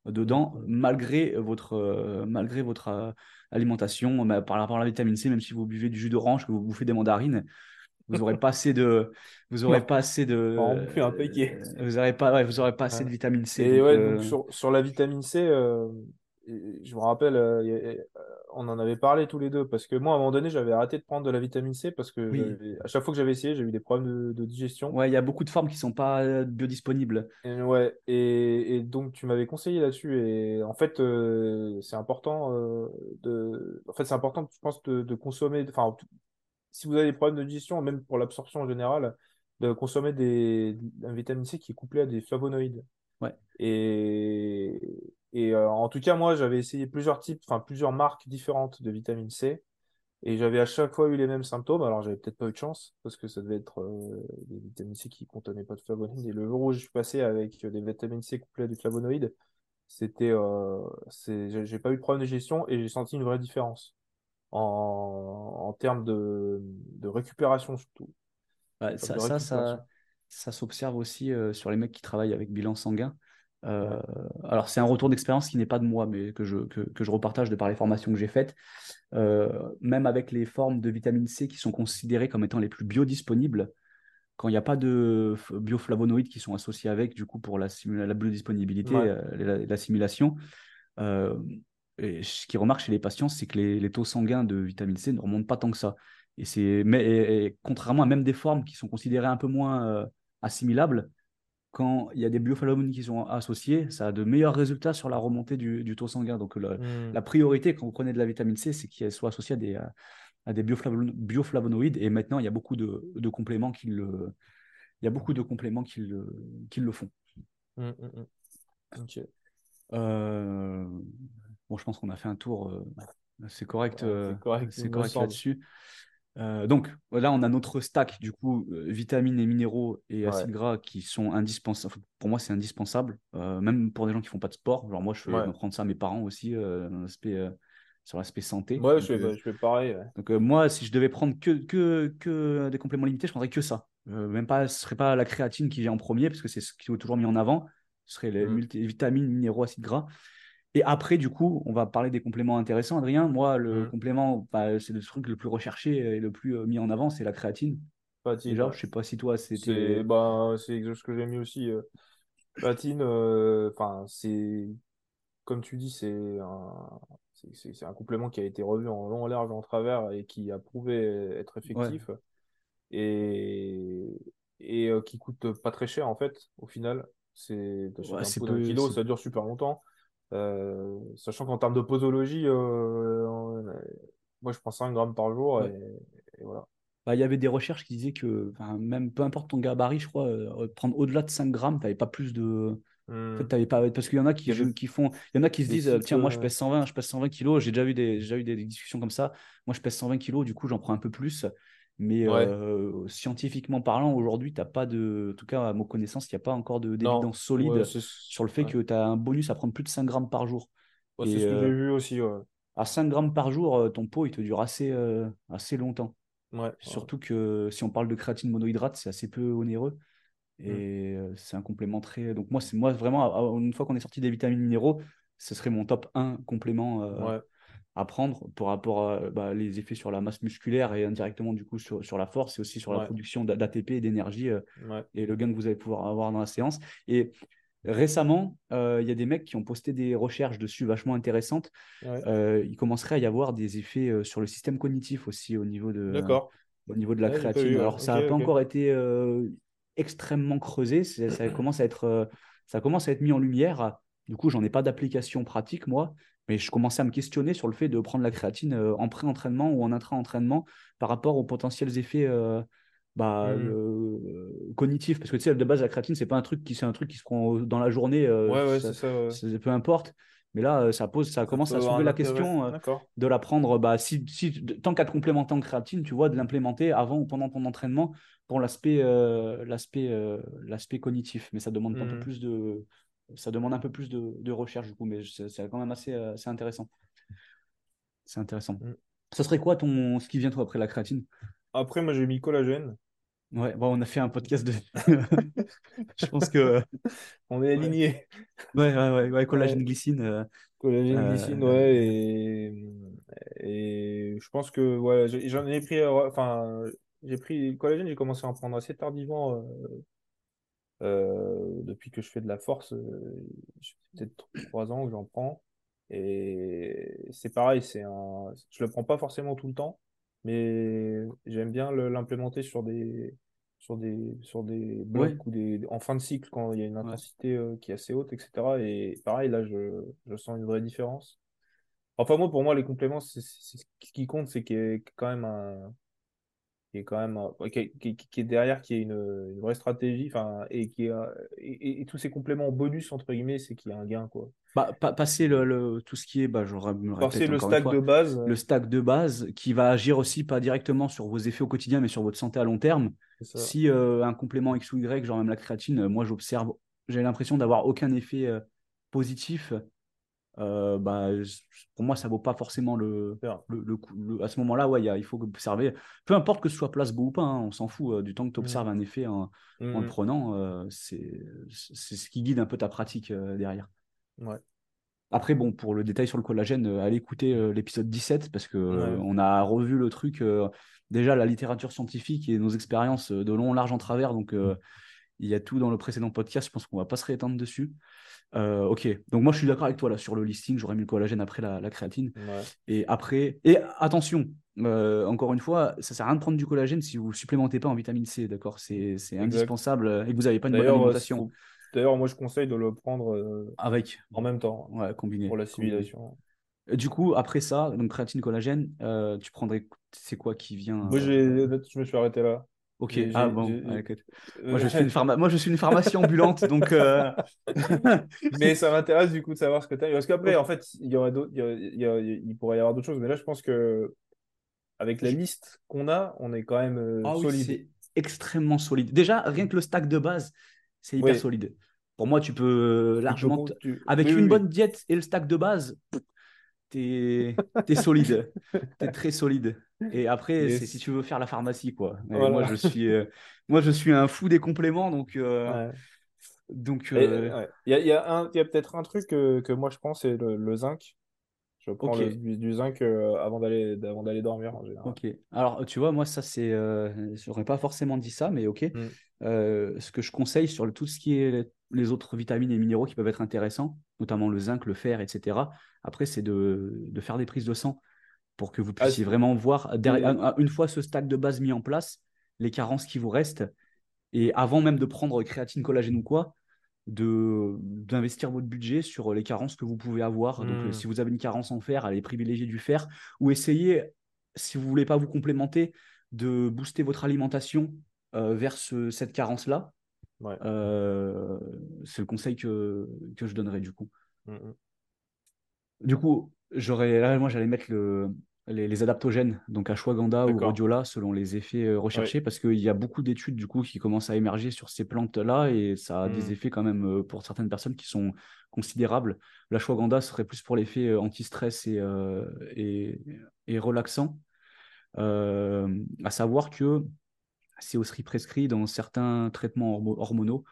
dedans, malgré votre, euh, malgré votre euh, alimentation. par rapport à la vitamine C, même si vous buvez du jus d'orange, que vous bouffez des mandarines, vous n'aurez pas assez de vous aurez pas assez de un vous n'aurez pas vous aurez pas assez de vitamine C et ouais, donc sur, sur, la vitamine C je me rappelle, on en avait parlé tous les deux, parce que moi, à un moment donné, j'avais arrêté de prendre de la vitamine C, parce que à chaque fois que j'avais essayé, j'ai eu des problèmes de, digestion. Ouais, il y a beaucoup de formes qui sont pas euh, biodisponibles. Et, ouais, et, donc tu m'avais conseillé là-dessus, et en fait, c'est important de... En fait, c'est important, je pense, de, consommer... Enfin, si vous avez des problèmes de digestion, même pour l'absorption en général, de consommer des, un vitamine C qui est couplé à des flavonoïdes. Ouais. Et, et euh, en tout cas, moi, j'avais essayé plusieurs types, enfin plusieurs marques différentes de vitamine C. Et j'avais à chaque fois eu les mêmes symptômes. Alors, j'avais peut-être pas eu de chance parce que ça devait être euh, des vitamines C qui contenaient pas de flavonoïdes. Et le jour où je suis passé avec des vitamines C couplées à du flavonoïde, c'était, euh, j'ai pas eu de problème de gestion et j'ai senti une vraie différence en, en termes de, de récupération surtout. ça, ça, ça, ça s'observe aussi sur les mecs qui travaillent avec bilan sanguin. Euh, alors, c'est un retour d'expérience qui n'est pas de moi, mais que je, que, que je repartage de par les formations que j'ai faites. Euh, même avec les formes de vitamine C qui sont considérées comme étant les plus biodisponibles, quand il n'y a pas de bioflavonoïdes qui sont associés avec, du coup, pour la, la biodisponibilité, euh, l'assimilation, et ce qui remarque chez les patients, c'est que les, les, taux sanguins de vitamine C ne remontent pas tant que ça. Et, mais, contrairement à même des formes qui sont considérées un peu moins assimilables, quand il y a des bioflavonoïdes qui sont associés, ça a de meilleurs résultats sur la remontée du, taux sanguin. Donc, hmm. la priorité quand vous prenez de la vitamine C, c'est qu'elle soit associée à des, à des bioflavonoïdes. Et maintenant, il y a beaucoup de, compléments qui le, il y a beaucoup de compléments qui le, qui le font. Euh, bon, je pense qu'on a fait un tour. Euh, c'est correct, c'est correct, euh, correct là-dessus. Euh, donc là, on a notre stack, du coup, euh, vitamines et minéraux et acides gras qui sont indispensables. Pour moi, c'est indispensable, euh, même pour des gens qui font pas de sport. Genre moi, je fais ouais. prendre ça à mes parents aussi sur l'aspect santé. Ouais, je, fais, je, fais, pareil. Donc moi, si je devais prendre que, que, que des compléments limités, je prendrais que ça. même pas, ce serait pas la créatine qui vient en premier, parce que c'est ce qui est toujours mis en avant. Ce serait les mmh. vitamines, minéraux, acides gras. Et après, du coup, on va parler des compléments intéressants. Adrien, moi, le mmh. complément, bah, c'est le truc le plus recherché et le plus euh, mis en avant, c'est la créatine. Patine. Déjà, je sais pas si toi, c'était. C'est bah, ce que j'ai mis aussi. Euh, patine, euh, enfin, c'est. Comme tu dis, c'est un... c'est un complément qui a été revu en long, en large, en travers et qui a prouvé être effectif. Et, et qui coûte pas très cher, en fait, au final. C'est ouais, un pot kilo, ça dure super longtemps. Euh, sachant qu'en termes de posologie, euh, moi je prends 5 grammes par jour et, voilà. Bah, il y avait des recherches qui disaient que même peu importe ton gabarit, je crois, euh, prendre au-delà de 5 grammes, tu n'avais pas plus de. En fait, hmm. pas... Parce qu'il y en a qui, qui font. Il y en a qui se disent tiens, moi je pèse 120, je pèse 120 kilos. J'ai déjà eu des, déjà eu des discussions comme ça. Moi je pèse 120 kilos, du coup j'en prends un peu plus. Mais euh, scientifiquement parlant, aujourd'hui, tu n'as pas de. En tout cas, à ma connaissance, il n'y a pas encore d'évidence solide sur le fait que tu as un bonus à prendre plus de 5 grammes par jour. c'est ce que j'ai euh, vu aussi. À 5 grammes par jour, euh, ton pot, il te dure assez, assez longtemps. Ouais, Surtout que si on parle de créatine monohydrate, c'est assez peu onéreux. Et mmh. c'est un complément très. Donc, moi, c'est moi vraiment, une fois qu'on est sorti des vitamines minéraux, ce serait mon top 1 complément à prendre par rapport à bah, les effets sur la masse musculaire et indirectement du coup sur, sur la force et aussi sur la production d'ATP et d'énergie euh, et le gain que vous allez pouvoir avoir dans la séance. Et récemment, euh, il y a des mecs qui ont posté des recherches dessus vachement intéressantes. Euh, il commencerait à y avoir des effets euh, sur le système cognitif aussi au niveau de, au niveau de la créatine. Alors, ça n'a pas encore été extrêmement creusé. Ça commence, à être, ça commence à être mis en lumière. Du coup, j'en ai pas d'application pratique, moi, mais je commençais à me questionner sur le fait de prendre la créatine en pré-entraînement ou en intra-entraînement par rapport aux potentiels effets bah, mmh. euh, cognitif parce que tu sais de base la créatine c'est pas un truc qui c'est un truc qui se prend dans la journée euh, ouais, ouais, ça, ça, ouais. peu importe mais là euh, ça pose ça, commence à soulever la question de la prendre bah, si, si tant qu'à te complémenter en créatine tu vois de l'implémenter avant ou pendant ton entraînement pour l'aspect l'aspect l'aspect cognitif mais ça demande un peu mmh. plus de ça demande un peu plus de, de recherche du coup mais c'est quand même assez, assez intéressant c'est intéressant mmh. ça serait quoi ton ce qui vient toi après la créatine? Après, moi, j'ai mis collagène. Ouais, bon, on a fait un podcast de. je pense que. on est aligné. Ouais, ouais, ouais, ouais, collagène glycine. Euh, collagène euh, glycine, ouais. Et, et je pense que voilà, j'en ai pris. Euh, enfin, j'ai pris collagène, j'ai commencé à en prendre assez tardivement. Depuis que je fais de la force, peut-être trois ans que j'en prends. Et c'est pareil, c'est un... je le prends pas forcément tout le temps mais j'aime bien l'implémenter sur des sur des sur des blocs ou des en fin de cycle quand il y a une intensité euh, qui est assez haute etc et pareil là je, je sens une vraie différence. Enfin moi pour moi les compléments c'est ce qui compte c'est qu'il y ait quand même un qui est quand même qui, qui, est derrière qui est une, une vraie stratégie enfin et qui et, tous ces compléments bonus entre guillemets c'est qu'il y a un gain quoi. Bah, passer le, tout ce qui est bah je me passer le stack de base. le stack de base qui va agir aussi pas directement sur vos effets au quotidien mais sur votre santé à long terme. Si euh, un complément X ou Y genre même la créatine euh, moi j'observe j'ai l'impression d'avoir aucun effet euh, positif euh, bah, pour moi, ça vaut pas forcément le, le, à ce moment-là, ouais, il faut observer. Peu importe que ce soit placebo ou pas, hein, on s'en fout. Euh, du temps que tu observes mmh. un effet en, le mmh. prenant, euh, c'est ce qui guide un peu ta pratique derrière. Ouais. Après, bon, pour le détail sur le collagène, allez écouter l'épisode 17 parce que on a revu le truc. déjà, la littérature scientifique et nos expériences de long, large en travers. Donc, il y a tout dans le précédent podcast. Je pense qu'on va pas se réétendre dessus. Euh, ok, donc moi je suis d'accord avec toi là sur le listing, j'aurais mis le collagène après la, créatine. Et après, et attention, euh, encore une fois, ça sert à rien de prendre du collagène si vous ne supplémentez pas en vitamine C, d'accord? C'est indispensable euh, et que vous n'avez pas une bonne alimentation. D'ailleurs, moi je conseille de le prendre avec en même temps, ouais, combiné pour l'assimilation. Du coup, après ça, donc créatine, collagène, tu prendrais, c'est quoi qui vient Moi, je me suis arrêté là. Ok, ah bon. moi, je suis une moi, je suis une pharmacie ambulante, donc. Euh, mais ça m'intéresse du coup de savoir ce que tu as. Parce qu'après, en fait, il, y aurait il, il, pourrait y avoir d'autres choses. Mais là, je pense que avec la liste qu'on a, on est quand même euh, ah solide. c'est extrêmement solide. Déjà, rien que le stack de base, c'est hyper solide. Pour moi, tu peux largement. Avec une bonne diète et le stack de base, tu es, solide. tu es très solide. Et après, c'est si tu veux faire la pharmacie, quoi. Moi, je suis, euh, moi, je suis un fou des compléments, donc. Euh, donc, euh, il y a, y a peut-être un truc que, moi je pense, c'est le, zinc. Je prends du, zinc avant d'aller avant d'aller dormir en général. Ok. Alors tu vois, moi ça c'est, j'aurais pas forcément dit ça, mais ok. Mm. ce que je conseille sur tout ce qui est les autres vitamines et minéraux qui peuvent être intéressants, notamment le zinc, le fer, etc. Après, c'est de, faire des prises de sang pour que vous ah, puissiez vraiment voir, une fois ce stack de base mis en place, les carences qui vous restent. Et avant même de prendre créatine, collagène ou quoi, d'investir votre budget sur les carences que vous pouvez avoir. Donc, hmm. si vous avez une carence en fer, allez privilégier du fer ou essayez, si vous voulez pas vous complémenter, de booster votre alimentation euh, vers cette carence-là. Euh, c'est le conseil que, que je donnerais du coup. Hmm, hmm. Du coup, j'aurais là, moi, j'allais mettre le, les, adaptogènes, donc ashwagandha ou rhodiola, selon les effets euh, recherchés, parce qu'il y a beaucoup d'études du coup qui commencent à émerger sur ces plantes-là et ça a des mmh. effets quand même euh, pour certaines personnes qui sont considérables. L'ashwagandha serait plus pour l'effet anti-stress et, et, et, relaxant. à savoir que c'est aussi prescrit dans certains traitements hormonaux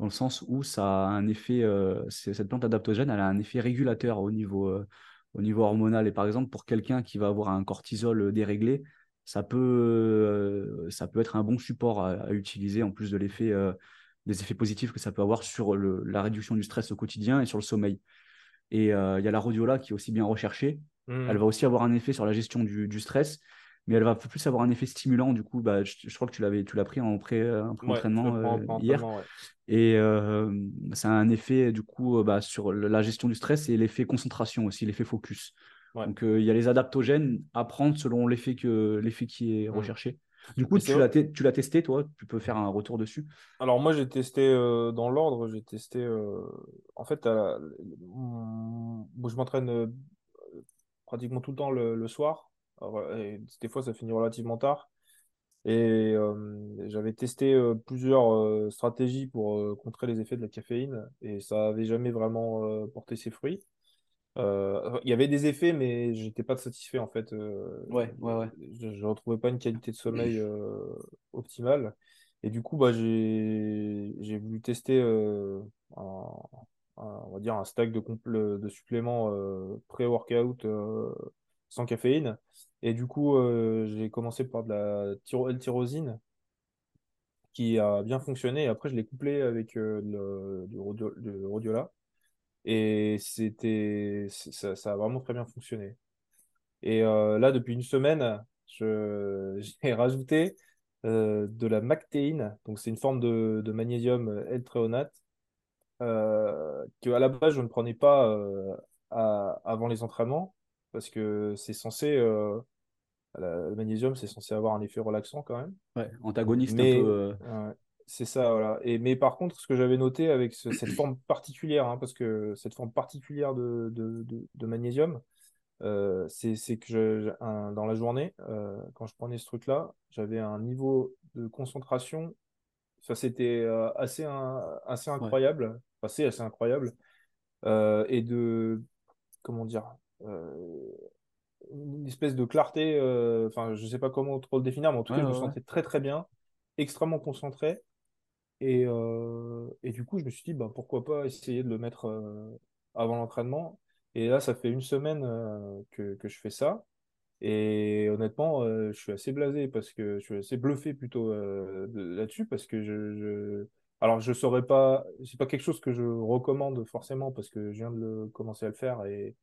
dans le sens où ça a un effet, euh, cette plante adaptogène, elle a un effet régulateur au niveau, euh, au niveau hormonal. Et par exemple, pour quelqu'un qui va avoir un cortisol déréglé, ça peut, euh, ça peut être un bon support à, utiliser en plus de l'effet des effets positifs que ça peut avoir sur le, la réduction du stress au quotidien et sur le sommeil. Et il y a la rhodiola qui est aussi bien recherchée. Hmm. Elle va aussi avoir un effet sur la gestion du, du stress, mais elle va plus avoir un effet stimulant. Du coup, bah, je, je crois que tu l'avais, tu l'as pris en pré, un Ouais, hier. ouais. Et euh, ça a un effet du coup euh, bah, sur la gestion du stress et l'effet concentration aussi, l'effet focus. Ouais. Donc euh, il y a les adaptogènes à prendre selon l'effet que l'effet qui est Mm. recherché. Du coup, tu l'as te- tu l'as testé toi, tu peux faire un retour dessus? Alors moi j'ai testé euh, dans l'ordre, j'ai testé euh, en fait je m'entraîne euh, pratiquement tout le temps le, le soir. Et des fois ça finit relativement tard. Et euh, j'avais testé euh, plusieurs euh, stratégies pour euh, contrer les effets de la caféine et ça avait jamais vraiment euh, porté ses fruits. Euh, il y avait des effets, mais j'étais pas satisfait en fait. Euh, Ouais, ouais, ouais. je, je retrouvais pas une qualité de sommeil euh, optimale. Et du coup, bah, j'ai voulu tester euh, un, un- on va dire un stack de, de suppléments euh, pré-workout euh, sans caféine. Et du coup, euh, j'ai commencé par de la tyro- L-tyrosine qui a bien fonctionné. Après, je l'ai couplé avec euh, le, du rhodio- du rhodiola. Et c'était, ça, a vraiment très bien fonctionné. Et euh, là, depuis une semaine, j'ai rajouté de la mactéine. Donc, c'est une forme de, magnésium L-thréonate euh, que à la base, je ne prenais pas avant les entraînements parce que c'est censé, euh, le magnésium, c'est censé avoir un effet relaxant quand même. Ouais, antagoniste un peu. euh, ouais, c'est ça, voilà. Et, mais par contre, ce que j'avais noté avec ce- cette forme particulière, hein, parce que cette forme particulière de, de, de, de magnésium, euh, c'est, que je- je- un- dans la journée, euh, quand je prenais ce truc-là, j'avais un niveau de concentration, ça c'était euh, assez, un- assez ouais. incroyable, enfin, c'est assez incroyable, et de, comment dire, une espèce de clarté, euh, enfin, je sais pas comment trop le définir, mais en tout Ouais, cas, je me sentais très très bien, extrêmement concentré. Et, euh, et du coup, je me suis dit, bah, pourquoi pas essayer de le mettre euh, avant l'entraînement. Et là, ça fait une semaine euh, que, que je fais ça. Et honnêtement, euh, je suis assez blasé parce que je suis assez bluffé plutôt euh, de- là-dessus parce que je, je... Alors, je saurais pas, c'est pas quelque chose que je recommande forcément parce que je viens de le, commencer à le faire et,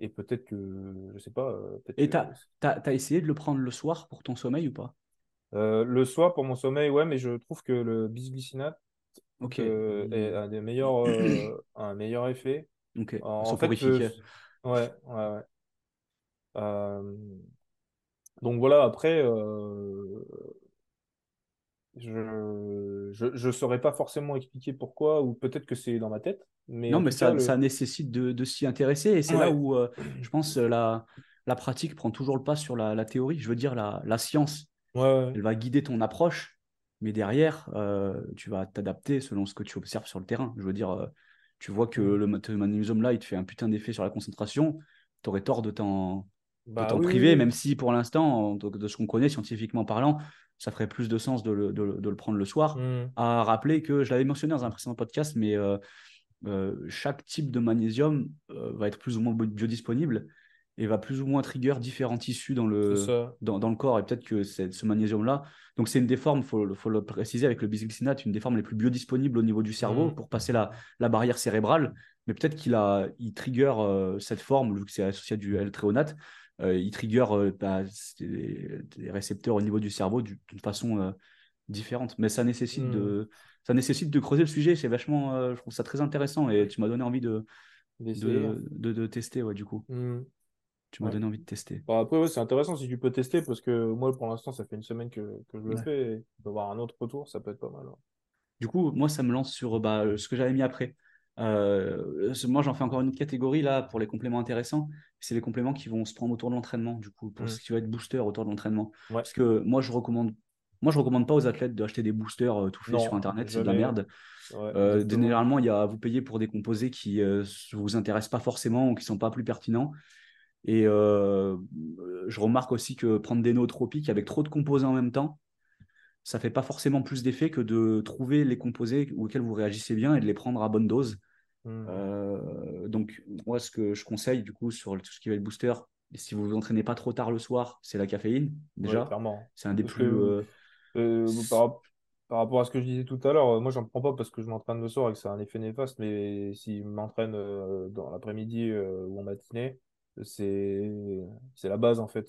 et peut-être que, je sais pas, euh, Et que t'as, t'as, t'as essayé de le prendre le soir pour ton sommeil ou pas? Euh, le soir pour mon sommeil, ouais, mais je trouve que le bisglycinate Ok. euh, est- a des meilleurs, euh, a un meilleur effet. Ok. En, en fait, je- ouais, ouais, ouais. Donc voilà, après, je, je, je saurais pas forcément expliquer pourquoi, ou peut-être que c'est dans ma tête, mais Non, mais cas, ça, ça le, nécessite de, de s'y intéresser. Et c'est là où, euh, je pense, euh, la, la pratique prend toujours le pas sur la, la théorie. Je veux dire, la, la science, ouais, ouais. elle va guider ton approche, mais derrière, euh, tu vas t'adapter selon ce que tu observes sur le terrain. Je veux dire, euh, tu vois que Mm. le magnésium là, il te fait un putain d'effet sur la concentration. Tu aurais tort de t'en Bah t'en oui, oui. même si pour l'instant, de, ce qu'on connaît scientifiquement parlant, ça ferait plus de sens de le, de le- de le prendre le soir. Mm. À rappeler que, je l'avais mentionné dans un précédent podcast, mais euh, euh, chaque type de magnésium euh, va être plus ou moins bi- biodisponible et va plus ou moins trigger différents tissus dans le, dans, dans le corps. Et peut-être que ce magnésium-là, donc c'est une des formes, il faut, faut le préciser avec le bisglycinate, une des formes les plus biodisponibles au niveau du cerveau Mm. pour passer la, la barrière cérébrale. Mais peut-être qu'il a, il trigger euh, cette forme, vu que c'est associé à du L-tréonate, il trigger euh, bah, des, des récepteurs au niveau du cerveau du- d'une façon euh, différente. Mais ça nécessite de, ça nécessite de creuser le sujet. C'est vachement, euh, je trouve ça très intéressant et tu m'as donné envie de, D'essayer. de, de, de tester, ouais, du coup. Mm. Tu m'as Ouais. donné envie de tester. Bon, après, ouais, c'est intéressant si tu peux tester parce que moi, pour l'instant, ça fait une semaine que, que je le Ouais. fais d'avoir un autre retour, ça peut être pas mal. ouais. Du coup, moi, ça me lance sur bah, ce que j'avais mis après. Euh, moi, j'en fais encore une autre catégorie là pour les compléments intéressants. C'est les compléments qui vont se prendre autour de l'entraînement, du coup, pour Mm. ce qui va être booster autour de l'entraînement. Ouais. Parce que moi, je recommande, moi, je recommande pas aux athlètes d'acheter des boosters euh, tout faits sur Internet, c'est de la merde. Ouais, Euh, généralement, il y a, vous payez pour des composés qui ne vous intéressent pas forcément ou qui sont pas plus pertinents. Et je remarque aussi que prendre des nootropiques avec trop de composés en même temps, ça fait pas forcément plus d'effet que de trouver les composés auxquels vous réagissez bien et de les prendre à bonne dose. Mm. Euh, donc, moi, ce que je conseille, du coup, sur tout ce qui va être booster, si vous vous entraînez pas trop tard le soir, c'est la caféine, Ouais, déjà. clairement. C'est un des Parce plus. que euh, euh, par, par rapport à ce que je disais tout à l'heure, moi, j'en prends pas parce que je m'entraîne le soir et que ça a un effet néfaste, mais si je m'entraîne euh, dans l'après-midi ou en matinée, c'est la base, en fait.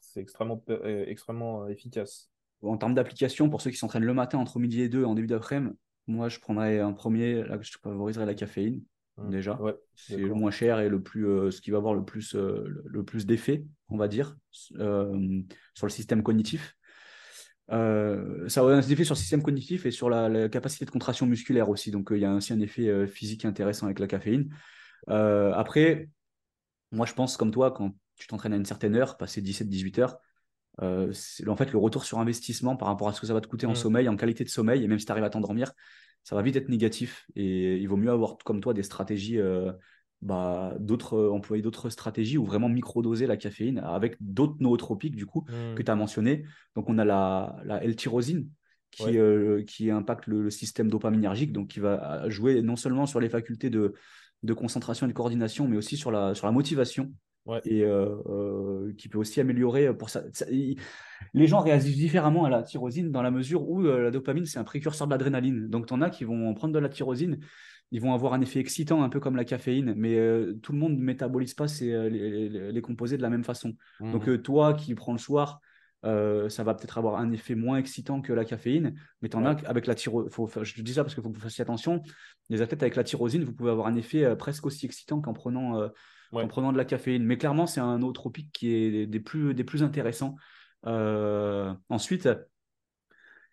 C'est extrêmement, euh, extrêmement efficace. En termes d'application, pour ceux qui s'entraînent le matin entre midi et deux en début d'après-midi, moi, je prendrais un premier, là, je favoriserais la caféine, Hum, déjà. Ouais, C'est le moins cher et le plus, euh, ce qui va avoir le plus, euh, le, le plus d'effet, on va dire, euh, sur le système cognitif. Euh, ça a un effet sur le système cognitif et sur la, la capacité de contraction musculaire aussi. Donc, euh, il y a aussi un effet euh, physique intéressant avec la caféine. Euh, après, moi, je pense comme toi, quand tu t'entraînes à une certaine heure, passer 17-18 heures, euh, en fait le retour sur investissement par rapport à ce que ça va te coûter en Hum, sommeil, en qualité de sommeil, et même si tu arrives à t'endormir, ça va vite être négatif. Et il vaut mieux avoir, comme toi, des stratégies, euh, bah, d'autres, euh, employer d'autres stratégies ou vraiment microdoser la caféine avec d'autres nootropiques, du coup, que hum, tu as mentionné. Donc, on a la, la L-tyrosine qui, Ouais, qui impacte le, le système dopaminergique, donc qui va jouer non seulement sur les facultés de, de concentration et de coordination, mais aussi sur la, sur la motivation ouais. et euh, euh, qui peut aussi améliorer pour ça. ça- il- les gens réagissent différemment à la tyrosine dans la mesure où euh, la dopamine, c'est un précurseur de l'adrénaline. Donc, tu en as qui vont prendre de la tyrosine, ils vont avoir un effet excitant, un peu comme la caféine, mais euh, tout le monde ne métabolise pas euh, les, les- les composés de la même façon. Donc, Hum, euh, toi qui prends le soir, euh, ça va peut-être avoir un effet moins excitant que la caféine, mais tu en Ouais, as avec la tyrosine. Je te dis ça parce qu'il faut que vous fassiez attention. Les athlètes avec la tyrosine, vous pouvez avoir un effet euh, presque aussi excitant qu'en prenant, ouais, prenant de la caféine. Mais clairement, c'est un nootropique qui est des plus, des plus intéressants. Euh, ensuite,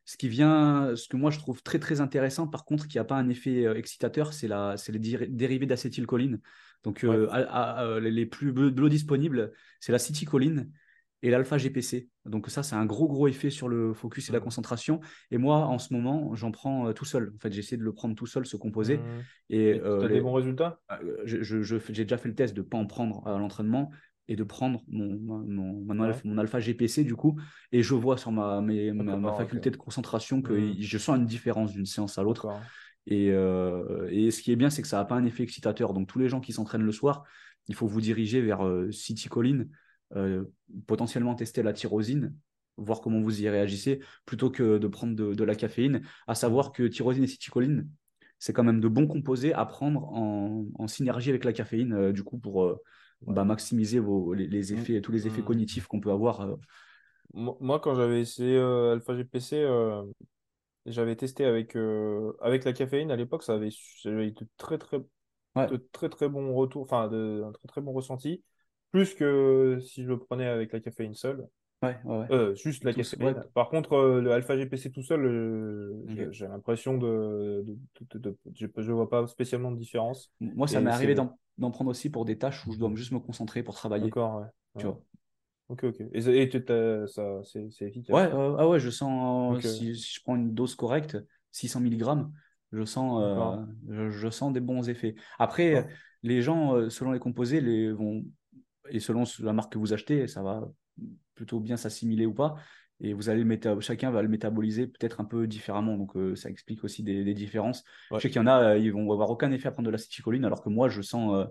ce qui vient, ce que moi je trouve très très intéressant, par contre, qui n'a pas un effet euh, excitateur, c'est la, c'est les dérivés d'acétylcholine. Donc, ouais. euh, à- à- à- les plus bleu disponibles, c'est l'acétylcholine et l'alpha-GPC. Donc, ça, c'est un gros gros effet sur le focus et la concentration. Et moi, en ce moment, j'en prends euh, tout seul. En fait, j'essaie de le prendre tout seul, ce composé. hum. Et Et euh, t'as des les- bons résultats? euh, je- je- je- j'ai déjà fait le test de ne pas en prendre à l'entraînement et de prendre mon, mon, mon, Ouais, alpha, mon alpha GPC du coup. Et je vois sur ma, mes- ma, faculté de concentration que Hum, je sens une différence d'une séance à l'autre. Et, euh, et ce qui est bien, c'est que ça n'a pas un effet excitateur. Donc tous les gens qui s'entraînent le soir, il faut vous diriger vers euh, Citicoline, euh, potentiellement tester la tyrosine, voir comment vous y réagissez, plutôt que de prendre de, de la caféine. À savoir que tyrosine et citicoline, c'est quand même de bons composés à prendre en, en synergie avec la caféine, euh, du coup, pour euh, Ouais. bah, maximiser vos, les, les Hum, effets, tous les effets hum. cognitifs qu'on peut avoir. Moi, quand j'avais essayé Alpha GPC, j'avais testé avec, avec la caféine à l'époque, ça avait, j'avais eu de très très, Ouais, de très très bons retours, enfin de, un très très bon ressenti, plus que si je le prenais avec la caféine seule. ouais, ouais. ouais. Euh, juste la ouais, caféine. Par contre, euh, le Alpha GPC tout seul, euh, j'ai l'impression de, de, de, de- de- je, je vois pas spécialement de différence. Moi, ça m'est arrivé d'en prendre aussi pour des tâches où je dois juste me concentrer pour travailler, d'accord, ouais. tu Ouais. vois. Ok, ok. Et, et ça, c'est Ouais, efficace. euh, ah ouais, je sens, si, si je prends une dose correcte, 600 mg, je sens, je, je sens des bons effets. Après, Ouais, les gens, selon les composés, les vont, et selon la marque que vous achetez, ça va plutôt bien s'assimiler ou pas. Et vous allez méta- chacun va le métaboliser peut-être un peu différemment. Donc, euh, ça explique aussi des, des différences. Je sais qu'il y en a, euh, ils vont avoir aucun effet à prendre de l'acétylcholine, alors que moi, je sens, euh,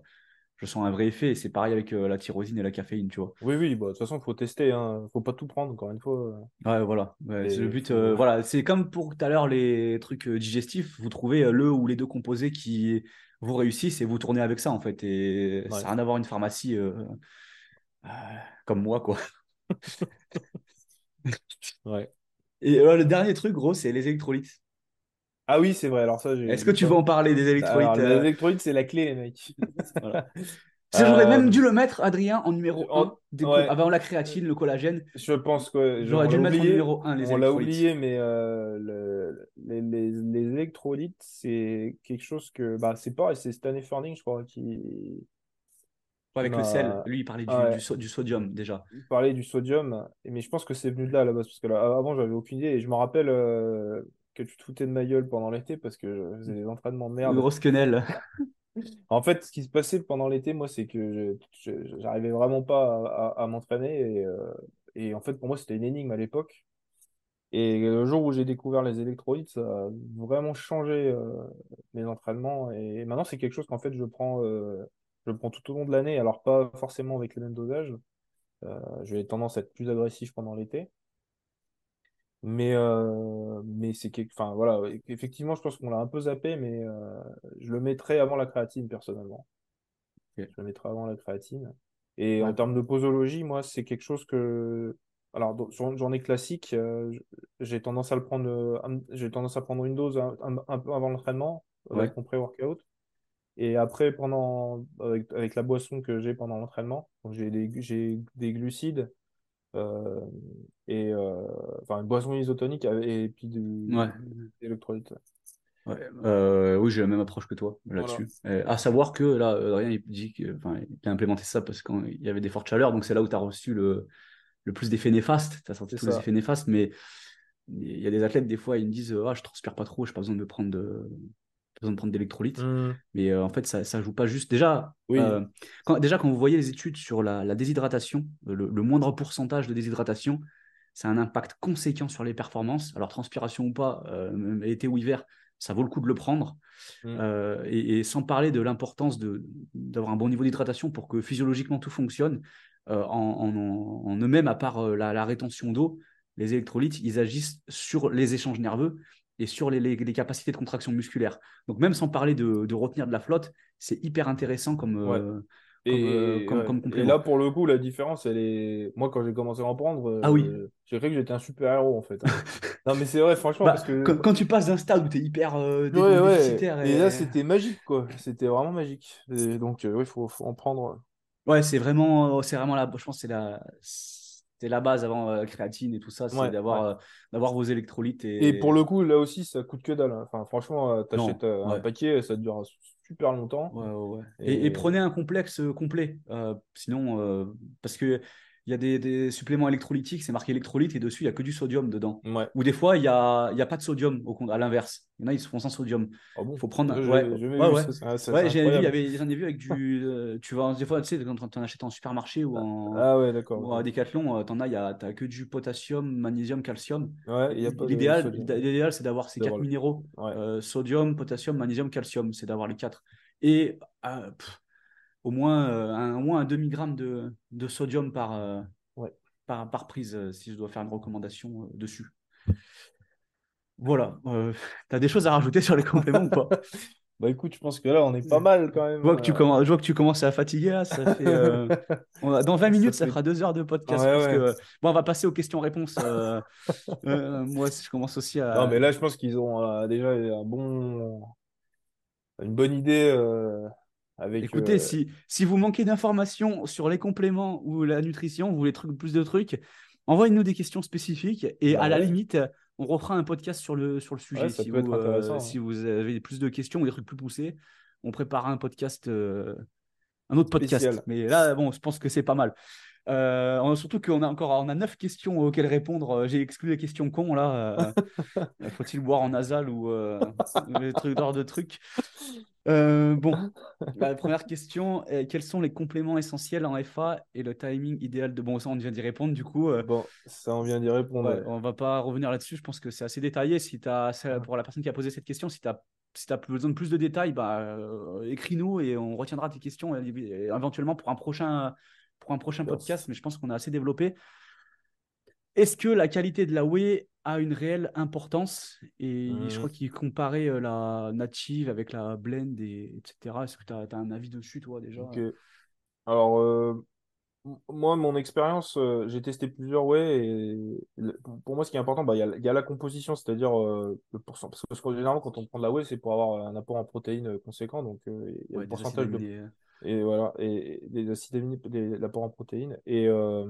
je sens un vrai effet. Et c'est pareil avec euh, la tyrosine et la caféine, tu vois. Oui, oui, bah, de toute façon, il faut tester, hein. Faut pas tout prendre, encore une fois. Ouais, voilà. Ouais, c'est le but. euh, voilà, c'est comme pour tout à l'heure les trucs euh, digestifs. Vous trouvez euh, le ou les deux composés qui vous réussissent et vous tournez avec ça en fait. Et ça n'a rien à voir une pharmacie euh, euh, comme moi quoi. ouais. Et euh, le dernier truc gros, c'est les électrolytes. Ah oui, c'est vrai. Alors ça, Est-ce que tu pas... veux en parler des Alors, électrolytes les euh, électrolytes, c'est la clé, les mecs. voilà. J'aurais même Euh, dû le mettre, Adrien, en numéro en- un des co- Ouais, avant la créatine, le collagène. je pense que J'aurais dû le mettre en numéro un, les On l'a électrolytes. oublié, mais euh, le- les, les, les électrolytes, c'est quelque chose que... Bah, c'est pareil, c'est Stanley Furning, je crois, qui, Pas avec le sel. Lui, il parlait du, du, Ouais, so- du sodium déjà. parlé du sodium, mais je pense que c'est venu de là à la base, parce que là, avant, j'avais aucune idée, et je me rappelle euh, que tu te foutais de ma gueule pendant l'été, parce que je faisais des entraînements de merde. grosse quenelle. En fait, ce qui se passait pendant l'été, moi, c'est que j'arrivais vraiment pas à, à- à m'entraîner, et, euh, et en fait, pour moi, c'était une énigme à l'époque. Et le jour où j'ai découvert les électrolytes, ça a vraiment changé euh, mes entraînements, et maintenant, c'est quelque chose qu'en fait, je prends, euh, je prends tout au long de l'année, alors pas forcément avec le même dosage. Euh, j'ai tendance à être plus agressif pendant l'été. Mais, euh, mais c'est quelque... enfin, voilà, effectivement, je pense qu'on l'a un peu zappé, mais euh, je le mettrais avant la créatine, personnellement. Je le mettrais avant la créatine. Et en termes de posologie, moi, c'est quelque chose que. Alors, sur une journée classique, euh, j'ai tendance à le prendre, euh, j'ai tendance à prendre une dose un, peu avant l'entraînement, ouais, avec mon pré-workout. Et après, pendant, avec, avec la boisson que j'ai pendant l'entraînement, j'ai des, j'ai des glucides euh, et euh, enfin une boisson isotonique et puis du, ouais. des électrolytes. Ouais, euh, oui, j'ai la même approche que toi Voilà, là-dessus. Euh, à savoir que là, Adrien, il dit que, enfin, il a implémenté ça parce qu'il y avait des fortes chaleurs, donc c'est là où tu as reçu le, le plus d'effets néfastes. Tu as senti tous les effets néfastes, mais il y a des athlètes, des fois, ils me disent Ah, je transpire pas trop, j'ai pas besoin de prendre de, besoin de prendre d'électrolytes. Hmm, Mais euh, en fait, ça, ça joue pas juste. Déjà, oui, euh, quand, déjà, quand vous voyez les études sur la, la déshydratation, le, le moindre pourcentage de déshydratation, ça a un impact conséquent sur les performances. Alors, transpiration ou pas, euh, été ou hiver, ça vaut le coup de le prendre. Euh, et, et sans parler de l'importance d'avoir un bon niveau d'hydratation pour que physiologiquement tout fonctionne, euh, en, en- en eux-mêmes, à part euh, la, la rétention d'eau, les électrolytes, ils agissent sur les échanges nerveux et sur les, les- les capacités de contraction musculaire. Donc même sans parler de, de retenir de la flotte, c'est hyper intéressant comme, ouais. euh, comme, euh, Et, comme, ouais. comme Et là, pour le coup, la différence, elle est. Moi, quand j'ai commencé à en prendre, Ah oui, euh, j'ai cru que j'étais un super-héros, en fait. hein. Non, mais c'est vrai, franchement, bah, parce que. quand, quand tu passes d'un stade où tu es hyper euh, Ouais, déficitaire Et là, c'était magique, quoi. C'était vraiment magique. Et donc, euh, oui, il faut, faut en prendre. Ouais, c'est vraiment, c'est vraiment la, je pense que c'est la, c'est la base avant euh, créatine et tout ça, c'est Ouais, ouais. d'avoir, euh, d'avoir vos électrolytes Et pour et le coup, là aussi, ça coûte que dalle. hein. Enfin, franchement, euh, t'achètes euh, un paquet, ça dure super longtemps. Et, et Et prenez un complexe complet, sinon, parce que il y a des, des suppléments électrolytiques, c'est marqué électrolyte et dessus il y a que du sodium dedans. ouais. Ou des fois il y a, y a pas de sodium, au, à l'inverse. Il y en a ils se font sans sodium. Ah Il bon? faut prendre, un- ouais, ouais, ouais. Ouais, j'ai vu, incroyable. avait, j'en ai vu avec du, euh, tu vas, des fois, tu sais, quand tu en achètes en supermarché ou en, Ah ouais, d'accord, Ou à Decathlon, euh, t'en as, y a, t'as que du potassium, magnésium, calcium. Ouais, Et il n'y a pas de L'idéal, c'est d'avoir ces quatre minéraux Ouais, euh, sodium, potassium, magnésium, calcium. C'est d'avoir les quatre. Et euh, pff, au moins, euh, un, au moins un demi-gramme de, de sodium par, euh, ouais. par, par prise, euh, si je dois faire une recommandation dessus. Voilà. Euh, t'as des choses à rajouter sur les compléments ou pas? Bah écoute, je pense que là, on est pas mal quand Je même. vois que tu commences, je vois que tu commences à fatiguer là. Ça fait, euh, dans 20 Ça minutes, ça fait... fera deux heures de podcast. Je ouais. bon, on va passer aux questions-réponses. euh, euh, moi, je commence aussi Non, à. mais là, je pense qu'ils ont déjà un bon... une bonne idée avec... Écoutez, euh, si, si vous manquez d'informations sur les compléments ou la nutrition, vous voulez plus de trucs, envoyez-nous des questions spécifiques et Bah à la limite, on refera un podcast sur le, sur le ouais, sujet. Si vous, euh, si vous avez plus de questions ou des trucs plus poussés, on préparera un podcast, euh, un autre podcast. Mais là, bon, je pense que c'est pas mal. Euh, surtout qu'on a encore on a neuf questions auxquelles répondre. Euh, J'ai exclu les questions cons là. Euh, Faut-il boire en nasal ou euh, les trucs d'ordre de trucs. Bon, la première question est quels sont les compléments essentiels en FA et le timing idéal de bon ça on vient d'y répondre du coup. Bon, ça, on vient d'y répondre. ouais, ouais. on va pas revenir là-dessus. Je pense que c'est assez détaillé. Si as, pour la personne qui a posé cette question, si tu as si tu as besoin de plus de détails, bah, euh, écris-nous et on retiendra tes questions euh, éventuellement pour un prochain, pour un prochain podcast. Mais je pense qu'on a assez développé. Est-ce que la qualité de la whey a une réelle importance? Et je crois qu'il comparait euh, la native avec la blend, et, etc. Est-ce que tu as, un avis dessus, toi, déjà? Alors, euh, moi, mon expérience, euh, j'ai testé plusieurs whey et le- pour moi, ce qui est important, bah, il y a, il y a la composition, c'est-à-dire euh, le pourcentage. Parce que généralement, quand on prend de la whey, c'est pour avoir un apport en protéines euh, conséquent. Donc, euh, il y a Ouais, le pourcentage de. Et voilà, et, et des acides aminés, des- l'apport en protéines. Et euh,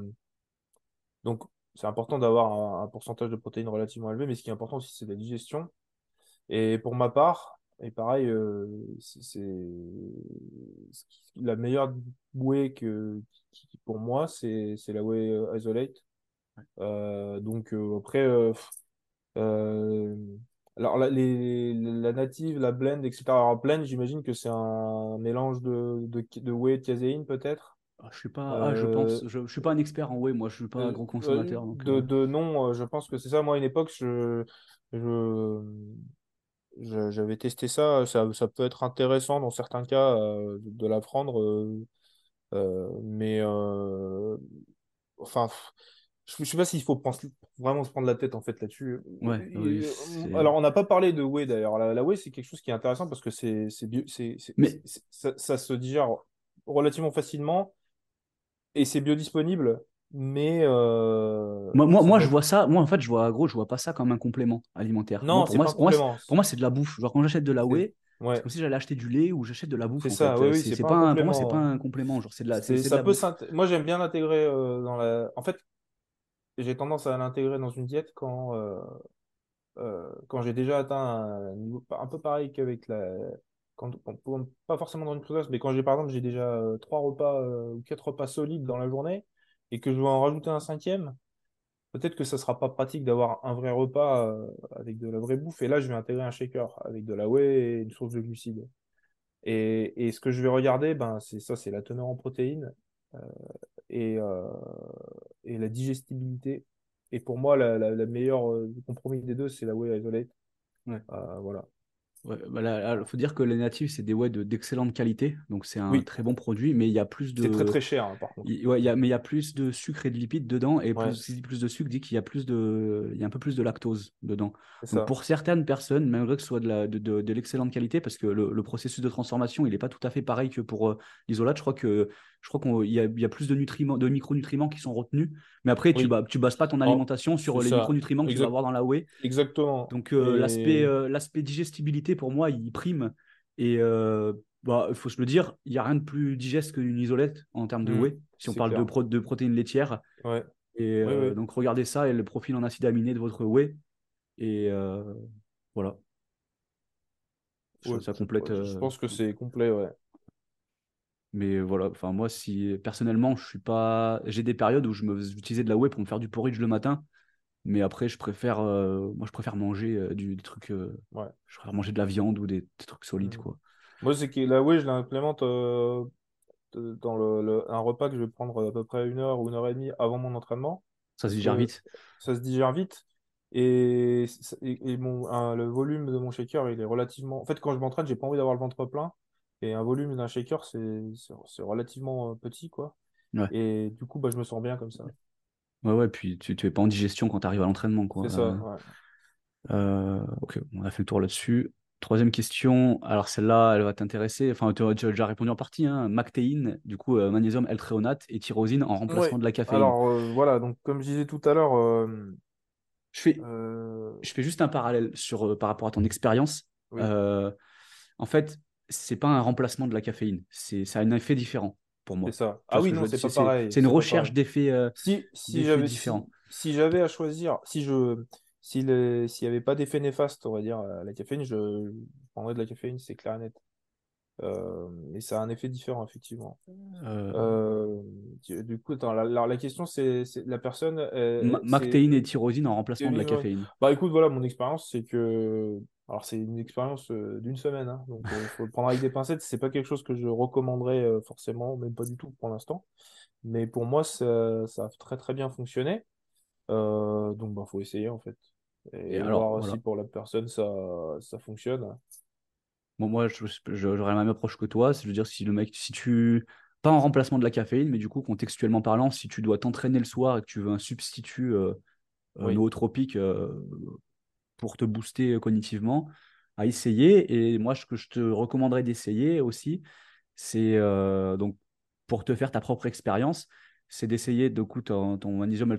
donc, c'est important d'avoir un, un pourcentage de protéines relativement élevé, mais ce qui est important aussi, c'est la digestion. Et pour ma part, et pareil, euh, c'est la meilleure whey que, qui, qui- pour moi, c'est c'est la whey euh, isolate. Euh, donc après, alors la, les, la native, la blend, etc. Alors blend, j'imagine que c'est un mélange de, de, de whey et de caséine peut-être? Ah, je suis pas, ah, je Euh, pense, je, je suis pas un expert en whey, moi, je suis pas un euh, gros euh, consommateur. Donc, de, euh, de nom, euh, je pense que c'est ça. Moi, à une époque, je, j'avais testé ça. ça. Ça peut être intéressant dans certains cas euh, de la prendre. euh, mais enfin, je, sais pas s'il faut penser, vraiment se prendre la tête en fait là-dessus. Ouais, Et- oui, euh, alors, on n'a pas parlé de whey d'ailleurs. La, la whey, c'est quelque chose qui est intéressant parce que c'est, Mais- ça, ça se digère relativement facilement et c'est biodisponible, mais euh, Moi, moi, moi je vois ça, moi en fait, je vois, gros, je vois pas ça comme un complément alimentaire. Non, pour moi, pas un pour moi, c'est- complément. pour moi, c'est de la bouffe. Genre, quand j'achète de la whey, Ouais. c'est comme si j'allais acheter du lait ou j'achète de la bouffe. C'est ça, oui, C'est pas un pour moi, c'est pas complément. un complément. Genre, c'est de la, ça la peut Moi, j'aime bien l'intégrer euh, dans la. En fait, j'ai tendance à l'intégrer dans une diète quand, euh, euh, quand j'ai déjà atteint un niveau un peu pareil qu'avec la. Quand, pas forcément dans une creuse, mais quand j'ai par exemple j'ai déjà euh, trois repas ou quatre repas solides dans la journée et que je dois en rajouter un cinquième, peut-être que ça sera pas pratique d'avoir un vrai repas avec de la vraie bouffe. Et là, je vais intégrer un shaker avec de la whey et une source de glucides. Et, et ce que je vais regarder, ben, c'est ça, c'est la teneur en protéines et, euh, et la digestibilité. Et pour moi, la, la, la meilleure euh, compromis des deux, c'est la whey isolate. Ouais. Euh, voilà. Ouais, bah là, là, faut dire que les natifs, c'est des whey de- d'excellente qualité. Donc, c'est un Oui. très bon produit, mais il y a plus C'est très de. très cher, hein, par contre. il- ouais, il y a, mais il y a plus de sucre et de lipides dedans. Et Ouais. plus, de sucre dit qu'il y a plus de, il y a un peu plus de lactose dedans. Donc pour certaines personnes, malgré que ce soit de, la, de, de- de l'excellente qualité, parce que le, le processus de transformation, il n'est pas tout à fait pareil que pour euh, l'isolate. Je crois que je crois qu'il y a, y plus de nutriments, de micronutriments qui sont retenus. Mais après, tu Oui. ba- tu bases pas ton Oh, alimentation sur les ça. micronutriments que tu vas avoir dans la whey. Exactement. Donc euh, l'aspect euh, l'aspect digestibilité pour moi, il prime. Et euh, bah, il faut se le dire, il n'y a rien de plus digeste qu'une isolette en termes de Mm, whey, si on parle de, clair. pro- de protéines laitières. Ouais. Et donc regardez ça et le profil en acide aminé de votre whey. Et voilà. Ça, Ouais, ça je- complète. je, je pense que c'est complet, ouais. Mais voilà, enfin moi, si personnellement, je suis pas. J'ai des périodes où je me j'utilisais de la whey pour me faire du porridge le matin. Mais après, je préfère, euh, moi, je préfère manger euh, du, des trucs. euh, Ouais. Je préfère manger de la viande ou des, des trucs solides, Mm. quoi. Moi, c'est que la whey, je l'implémente dans le, le- un repas que je vais prendre à peu près une heure ou une heure et demie avant mon entraînement. Ça se digère vite. ça se digère vite. Et, et, et mon, le volume de mon shaker, il est relativement. En fait, quand je m'entraîne, j'ai pas envie d'avoir le ventre plein. Et un volume d'un shaker, c'est relativement euh, petit, quoi. Ouais. Et du coup, bah, je me sens bien comme ça. Ouais, ouais, puis tu, tu es pas en digestion quand tu arrives à l'entraînement, quoi. C'est ça, Euh, ouais. euh, ok, on a fait le tour là-dessus. Troisième question, alors celle-là, elle va t'intéresser. Enfin, tu, as déjà répondu en partie. Hein. Mactéine, du coup, euh, magnésium L-thréonate et tyrosine en remplacement Ouais. de la caféine. Alors, euh, voilà, donc comme je disais tout à l'heure, euh, je, fais, je fais juste un parallèle sur, par rapport à ton expérience. Oui. En fait, c'est pas un remplacement de la caféine. C'est, ça a un effet différent pour moi. c'est ça. Ah oui, non, c'est pas C'est- pareil. C'est une c'est recherche d'effets. euh, Si, si d'effets j'avais si, différents. si j'avais à choisir, si je s'il n'y avait pas d'effet néfaste, on va dire, à la caféine, je, je prendrais de la caféine, c'est clair et net. Euh, mais ça a un effet différent, effectivement. euh, Euh, du coup, attends, la, la, la question, c'est c'est la personne. euh, ma- c'est- Mactéine et tyrosine en remplacement de la caféine. Bah écoute, voilà, mon expérience, c'est que. Alors, c'est une expérience euh, d'une semaine, hein, donc il faut le prendre avec des pincettes. C'est pas quelque chose que je recommanderais euh, forcément, même pas du tout pour l'instant. Mais pour moi, ça, ça a très très bien fonctionné. Euh, donc, bah, faut essayer en fait. Et, Et alors, voir voilà. si pour la personne ça, ça fonctionne. Bon, moi, j'aurais la même approche que toi. C'est, veux dire, si le mec, si tu. Pas en remplacement de la caféine, mais du coup, contextuellement parlant, si tu dois t'entraîner le soir et que tu veux un substitut euh, euh, Oui. nootropique euh, pour te booster euh, cognitivement, à essayer. Et moi, ce que je te recommanderais d'essayer aussi, c'est euh, donc pour te faire ta propre expérience, c'est d'essayer de coup ton, ton magnésium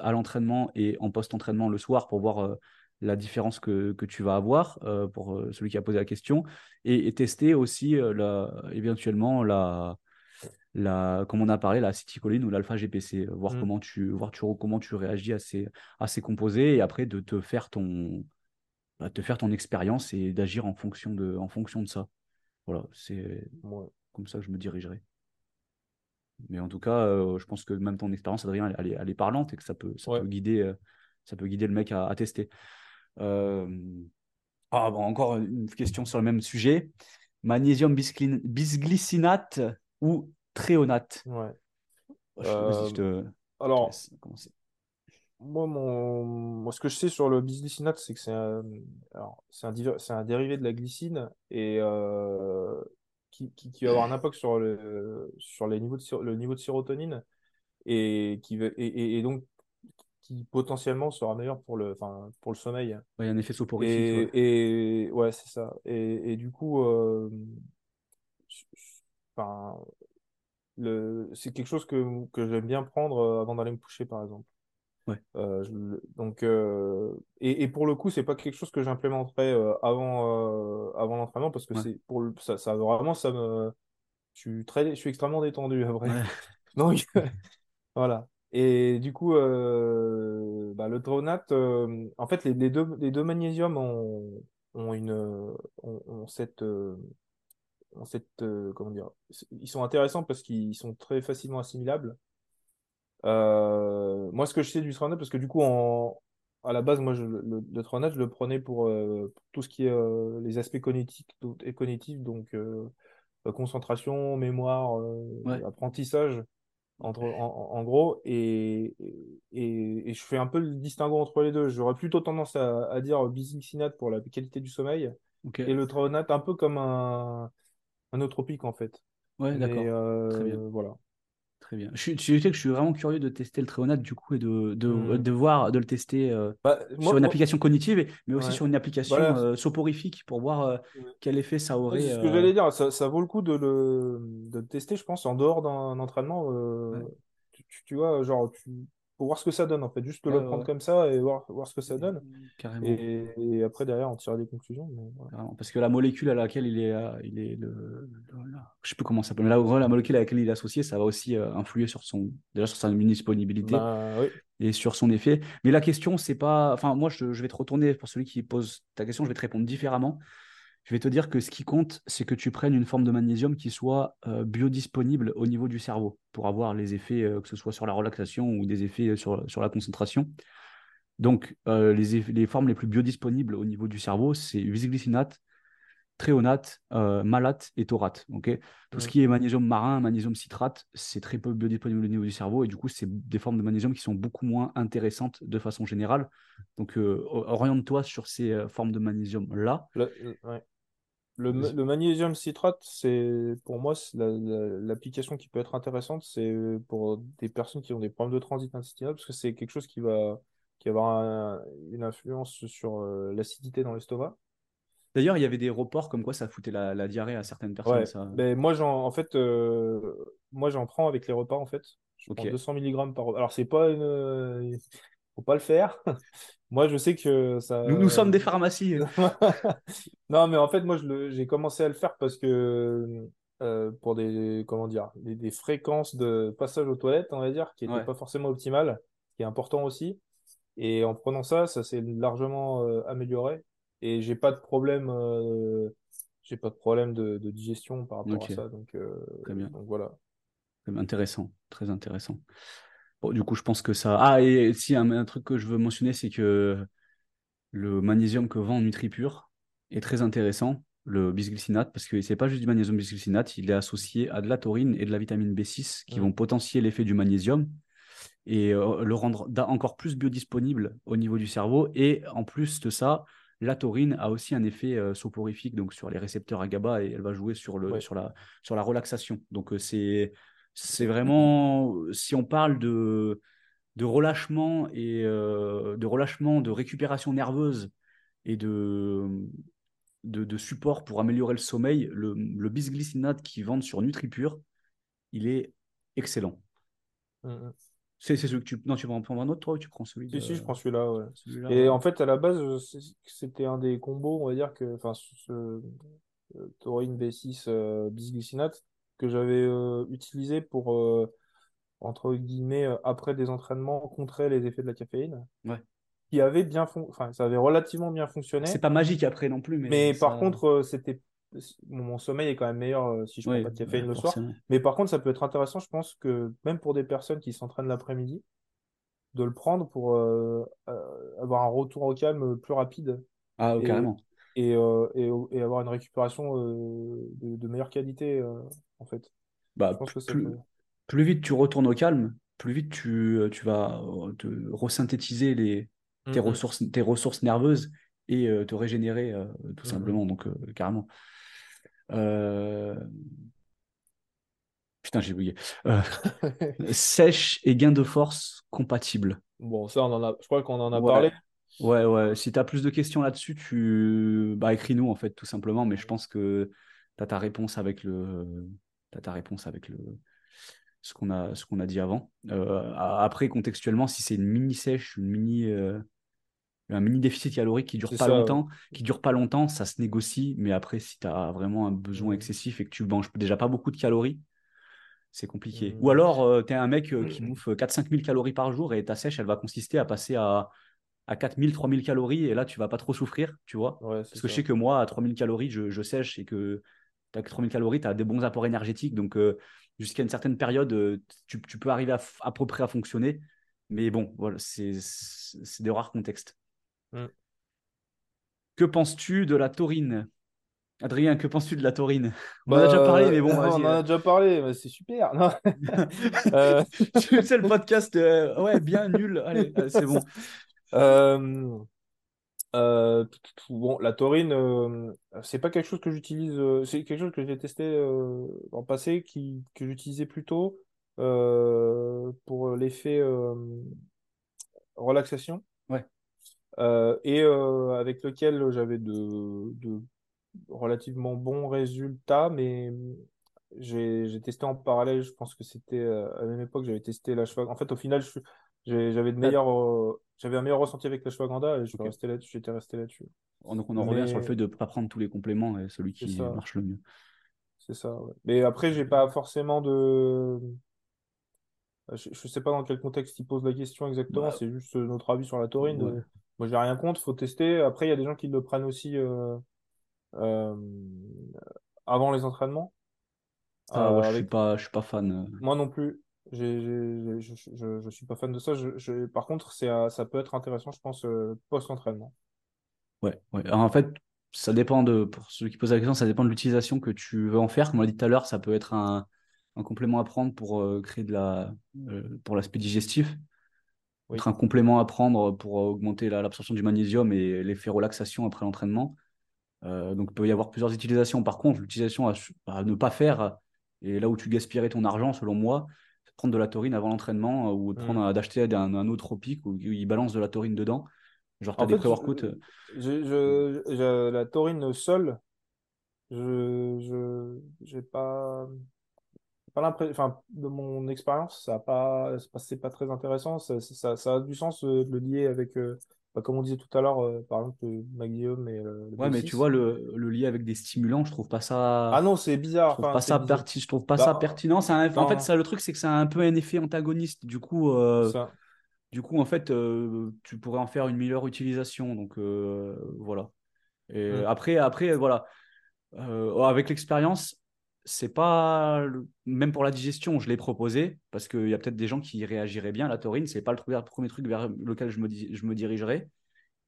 à l'entraînement et en post-entraînement le soir pour voir euh, la différence que, tu vas avoir pour celui qui a posé la question et, tester aussi la, éventuellement la, la, comme on a parlé, la acétycholine ou l'alpha-GPC, euh, voir, Mm. comment tu, voir tu, comment tu réagis à ces, à ces composés et après de te faire ton, bah, te faire ton expérience et d'agir en fonction de, en fonction de ça. Voilà, c'est Ouais. comme ça que je me dirigerai. Mais en tout cas, euh, je pense que même ton expérience, Adrien, elle, elle est, elle est parlante et que ça peut, ça Ouais. peut, guider, euh, ça peut guider le mec à, à tester. Euh, Ah, bon, encore une question sur le même sujet. Magnésium bisglycin- bisglycinate ou tréonate Ouais. Je- Vas-y, je Euh, je te alors, moi, mon... moi, ce que je sais sur le bisglycinate, c'est que c'est un... un, c'est un dérivé de la glycine et euh, qui, qui, qui va avoir un impact sur le, sur les niveaux de, le niveau de sérotonine et qui va... et, donc qui potentiellement sera meilleur pour le, enfin, pour le sommeil. il y a un effet soporifique. Et ouais. et ouais, c'est ça. Et, et du coup, euh, le, c'est quelque chose que, que j'aime bien prendre euh, avant d'aller me coucher, par exemple. Ouais. Euh, je donc, euh, et, et pour le coup, c'est pas quelque chose que j'implémenterai euh, avant, avant l'entraînement parce que Ouais. c'est pour le, ça, ça vraiment, ça me, je suis très, je suis extrêmement détendu après. Ouais. Donc, voilà. Et du coup, bah, le dronate, en fait, les, les deux, les deux magnésiums ont, ont une, ont, ont cette, ont cette, euh, comment dire, ils sont intéressants parce qu'ils sont très facilement assimilables. Euh, moi, ce que je sais du Tronat, parce que du coup, en, à la base, moi, je, le, le je le prenais pour, euh, pour tout ce qui est les aspects cognitifs, donc- et cognitifs, donc concentration, mémoire, Ouais. apprentissage, entre, en, gros. Et, et, et je fais un peu le distinguo entre les deux. J'aurais plutôt tendance à, à dire bisinxinate pour la qualité du sommeil et le Tronat un peu comme un, un nootropique, en fait. Ouais, d'accord. euh, Très bien. voilà. Très bien. Je, suis- sais que je suis vraiment curieux de tester le Tréonate du coup et de, de, Hmm. de voir, de le tester euh, Bah, sur une moi- application cognitive, mais aussi ouais. sur une application Voilà. euh, soporifique pour voir euh, quel effet ça Ouais, aurait. C'est ce que j'allais dire, ça, ça vaut le coup de le, de le tester, je pense, en dehors d'un entraînement. Ouais. tu- tu vois, genre, tu, pour voir ce que ça donne, en fait. Juste Ouais, le ouais, prendre comme ça et voir, voir ce que ça donne. Carrément. Et, et après, derrière, en tirer des conclusions. mais voilà. Carrément. Parce que la molécule à laquelle il est, euh, il est le, je sais plus comment ça s'appelle, mais la, la molécule à laquelle il est associé, ça va aussi euh, influer sur son, déjà sur sa disponibilité oui. et sur son effet. Mais la question, c'est pas, enfin, moi, je, je vais te retourner pour celui qui pose ta question, je vais te répondre différemment. Je vais te dire que ce qui compte, c'est que tu prennes une forme de magnésium qui soit euh, biodisponible au niveau du cerveau pour avoir les effets, euh, que ce soit sur la relaxation ou des effets sur, sur la concentration. Donc, euh, les, formes les plus biodisponibles au niveau du cerveau, c'est bisglycinate, tréonate, euh, malate et taurate. Tout ce qui est magnésium marin, magnésium citrate, c'est très peu biodisponible au niveau du cerveau et du coup, c'est des formes de magnésium qui sont beaucoup moins intéressantes de façon générale. Donc, euh, oriente-toi sur ces euh, formes de magnésium-là. Ouais. Le, magnésium citrate, c'est pour moi c'est la- la- l'application qui peut être intéressante, c'est pour des personnes qui ont des problèmes de transit intestinal, parce que c'est quelque chose qui va, qui va avoir un- une influence sur euh, l'acidité dans l'estomac. D'ailleurs, il y avait des reports comme quoi ça foutait la, la diarrhée à certaines personnes. Ouais, Ça... ben moi j'en en fait euh, moi j'en prends avec les repas en fait. Je Ok. prends 200 mg par repas. Alors c'est pas une euh, faut pas le faire. Moi je sais que ça Nous, nous sommes des pharmacies. Non mais en fait moi j'ai commencé à le faire parce que euh, pour des comment dire des, des fréquences de passage aux toilettes on va dire qui n'étaient Ouais. pas forcément optimales, qui est important aussi. Et en prenant ça, ça s'est largement euh, amélioré et j'ai pas de problème euh, j'ai pas de problème de, de digestion par rapport Ok. à ça donc Très bien. donc voilà. Très Intéressant, très intéressant. Bon, du coup, je pense que ça. Ah, et si un, un truc que je veux mentionner, c'est que le magnésium que vend NutriPure est très intéressant, le bisglycinate, parce que c'est pas juste du magnésium bisglycinate, il est associé à de la taurine et de la vitamine B6 qui vont potentier l'effet du magnésium et euh, le rendre encore plus biodisponible au niveau du cerveau. Et en plus de ça, la taurine a aussi un effet euh, soporifique donc sur les récepteurs à GABA et elle va jouer sur, le, Ouais. sur, la, sur la relaxation. Donc euh, c'est c'est vraiment, si on parle de, de relâchement et euh, de relâchement, de récupération nerveuse et de, de, de support pour améliorer le sommeil, le, le bisglycinate qu'ils vendent sur NutriPure, il est excellent. Mm, mm. C'est celui que tu... Non, tu vas en prendre un autre, toi, ou tu prends celui Si de... si je prends celui-là ouais. Et ouais. en fait, à la base, euh, c'était un des combos, on va dire que, enfin, ce, ce, euh, taurine B6 euh, bisglycinate que j'avais euh, utilisé pour, euh, entre guillemets, euh, après des entraînements, contrer les effets de la caféine, Ouais. qui avait bien, fon- enfin, ça avait relativement bien fonctionné. C'est pas magique après non plus, mais, Mais ça- par contre, c'était, mon mon sommeil est quand même meilleur si je prends Ouais, pas de caféine ouais, le soir. Mais par contre, ça peut être intéressant, je pense que même pour des personnes qui s'entraînent l'après-midi, de le prendre pour avoir un retour au calme plus rapide Ah, et, carrément. et, et, et avoir une récupération de, de meilleure qualité, en fait. Bah, Je pense que ça plus, plus vite tu retournes au calme, plus vite tu, euh, tu vas euh, te resynthétiser les, tes, Mm, mm. ressources, tes ressources nerveuses et euh, te régénérer euh, tout Mhm. simplement. Donc, euh, carrément. Putain, j'ai oublié. Sèche et gain de force compatible. Bon, ça, on en a, je crois qu'on en a Ouais. parlé. Ouais, ouais. Si tu as plus de questions là-dessus, tu bah, écris-nous en fait, tout simplement. Mais je pense que tu as ta réponse avec le. T'as ta réponse avec le ce qu'on a, ce qu'on a dit avant. Euh, après, contextuellement, si c'est une mini sèche, une mini, euh, un mini déficit calorique qui dure pas ça, longtemps, qui dure pas longtemps, ça se négocie. Mais après, si tu as vraiment un besoin Mhm. excessif et que tu manges déjà pas beaucoup de calories, c'est compliqué. Ou alors, tu es un mec euh, qui Mhm. bouffe 4-5 000 calories par jour et ta sèche, elle va consister à passer à, à 4 000, 3 000 calories et là, tu vas pas trop souffrir, tu vois. Ouais, Parce que je sais que moi, à 3 000 calories, je, je sèche et que tu as 3 000 calories, tu as des bons apports énergétiques. Donc, euh, jusqu'à une certaine période, euh, tu, tu peux arriver à, à peu près à fonctionner. Mais bon, voilà, c'est c'est- c'est des rares contextes. Mm. Que penses-tu de la taurine? Adrien, que penses-tu de la taurine? On en a déjà parlé, mais bon, on en a déjà parlé, mais c'est super. Non? Euh, sais, le podcast, euh, ouais, bien nul. Allez, euh, c'est bon. Euh, euh, bon, la taurine, euh, c'est pas quelque chose que j'utilise. euh, c'est quelque chose que j'ai testé le passé, qui, que j'utilisais plutôt pour l'effet relaxation Ouais. et avec lequel j'avais de, de relativement bons résultats, mais j'ai j'ai testé en parallèle. Je pense que c'était à la même époque, j'avais testé l'ashwagandha. En fait, au final, j'avais de meilleurs, j'avais un meilleur ressenti avec l'ashwagandha et je resté là, j'étais resté là-dessus. Donc, on en revient sur le fait de ne pas prendre tous les compléments et celui qui marche le mieux. C'est ça. ouais. Mais après, j'ai pas forcément de. Je, je sais pas dans quel contexte il pose la question exactement. Bah, c'est juste euh, notre avis sur la taurine. ouais. Euh, Moi, j'ai rien contre. Faut tester. Après, il y a des gens qui le prennent aussi euh, euh, avant les entraînements. Euh, ouais, je suis avec pas, je suis pas fan. Moi non plus. Je, je, je, je suis pas fan de ça. Je, je- par contre, c'est, euh, ça peut être intéressant, je pense, euh, post-entraînement. Ouais, ouais. Alors, en fait, ça dépend de, pour ceux qui posent la question, ça dépend de l'utilisation que tu veux en faire. Comme on l'a dit tout à l'heure, ça peut être un, un complément à prendre pour euh, créer de la, euh, pour l'aspect digestif, Oui. être un complément à prendre pour augmenter la- l'absorption du magnésium et l'effet relaxation après l'entraînement. Euh, donc, il peut y avoir plusieurs utilisations. Par contre, l'utilisation à, à ne pas faire, et là où tu gaspillerais ton argent, selon moi, prendre de la taurine avant l'entraînement euh, ou de Mm. d'acheter un, un nootropique où il balance de la taurine dedans. Genre, tu as En des pré-workouts. euh, la taurine seule, je, j'ai pas, pas l'impression, enfin, de mon expérience, ça a pas, c'est pas, c'est pas très intéressant. Ça, ça, ça a du sens euh, de le lier avec, euh, bah, comme on disait tout à l'heure, euh, par exemple, le magnésium et le, le Ouais, mais B6. tu vois, le, le lier avec des stimulants, je trouve pas ça. Ah non, c'est Je bizarre. trouve Enfin, pas ça bizarre. perti- je trouve pas Bah, ça pertinent. En fait, non. ça, le truc, c'est que ça a un peu un effet antagoniste. Du coup, euh, du coup en fait, euh, tu pourrais en faire une meilleure utilisation. Donc, euh, voilà. Et Mm. après, après, voilà. Euh, avec l'expérience, c'est pas. le- Même pour la digestion, je l'ai proposé parce qu'il y a peut-être des gens qui réagiraient bien à la taurine. C'est pas le, premier truc vers lequel je me, dis- je me dirigerais.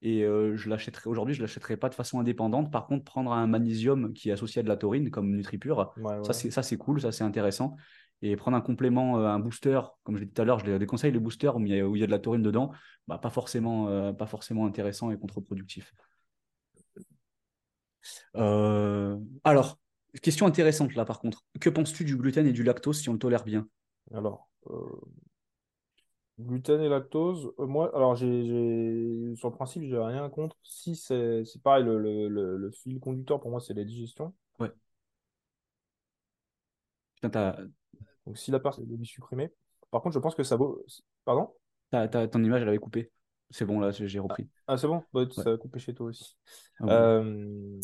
Et euh, je l'achèterai aujourd'hui, je l'achèterai pas de façon indépendante. Par contre, prendre un magnésium qui est associé à de la taurine, comme NutriPure, Ouais, ça c'est ça c'est cool, ça c'est intéressant. Et prendre un complément, euh, un booster, comme je l'ai dit tout à l'heure, je les déconseille les boosters où il y a, où il y a de la taurine dedans, bah, pas forcément, euh, pas forcément intéressant et contre-productif. Euh, alors, question intéressante là par contre. Que penses-tu du gluten et du lactose si on le tolère bien? Alors, euh, gluten et lactose, euh, moi, alors j'ai, sur le principe, j'ai rien contre. Si c'est pareil, le, le, le, le fil conducteur pour moi, c'est la digestion. Ouais. Putain, t'as, Donc si la personne est supprimée. Par contre, je pense que ça vaut. Pardon? t'as- ton image elle avait coupé. C'est bon là, j'ai repris. Ah, c'est bon? Bah, ça a coupé chez toi aussi. Ah. Euh,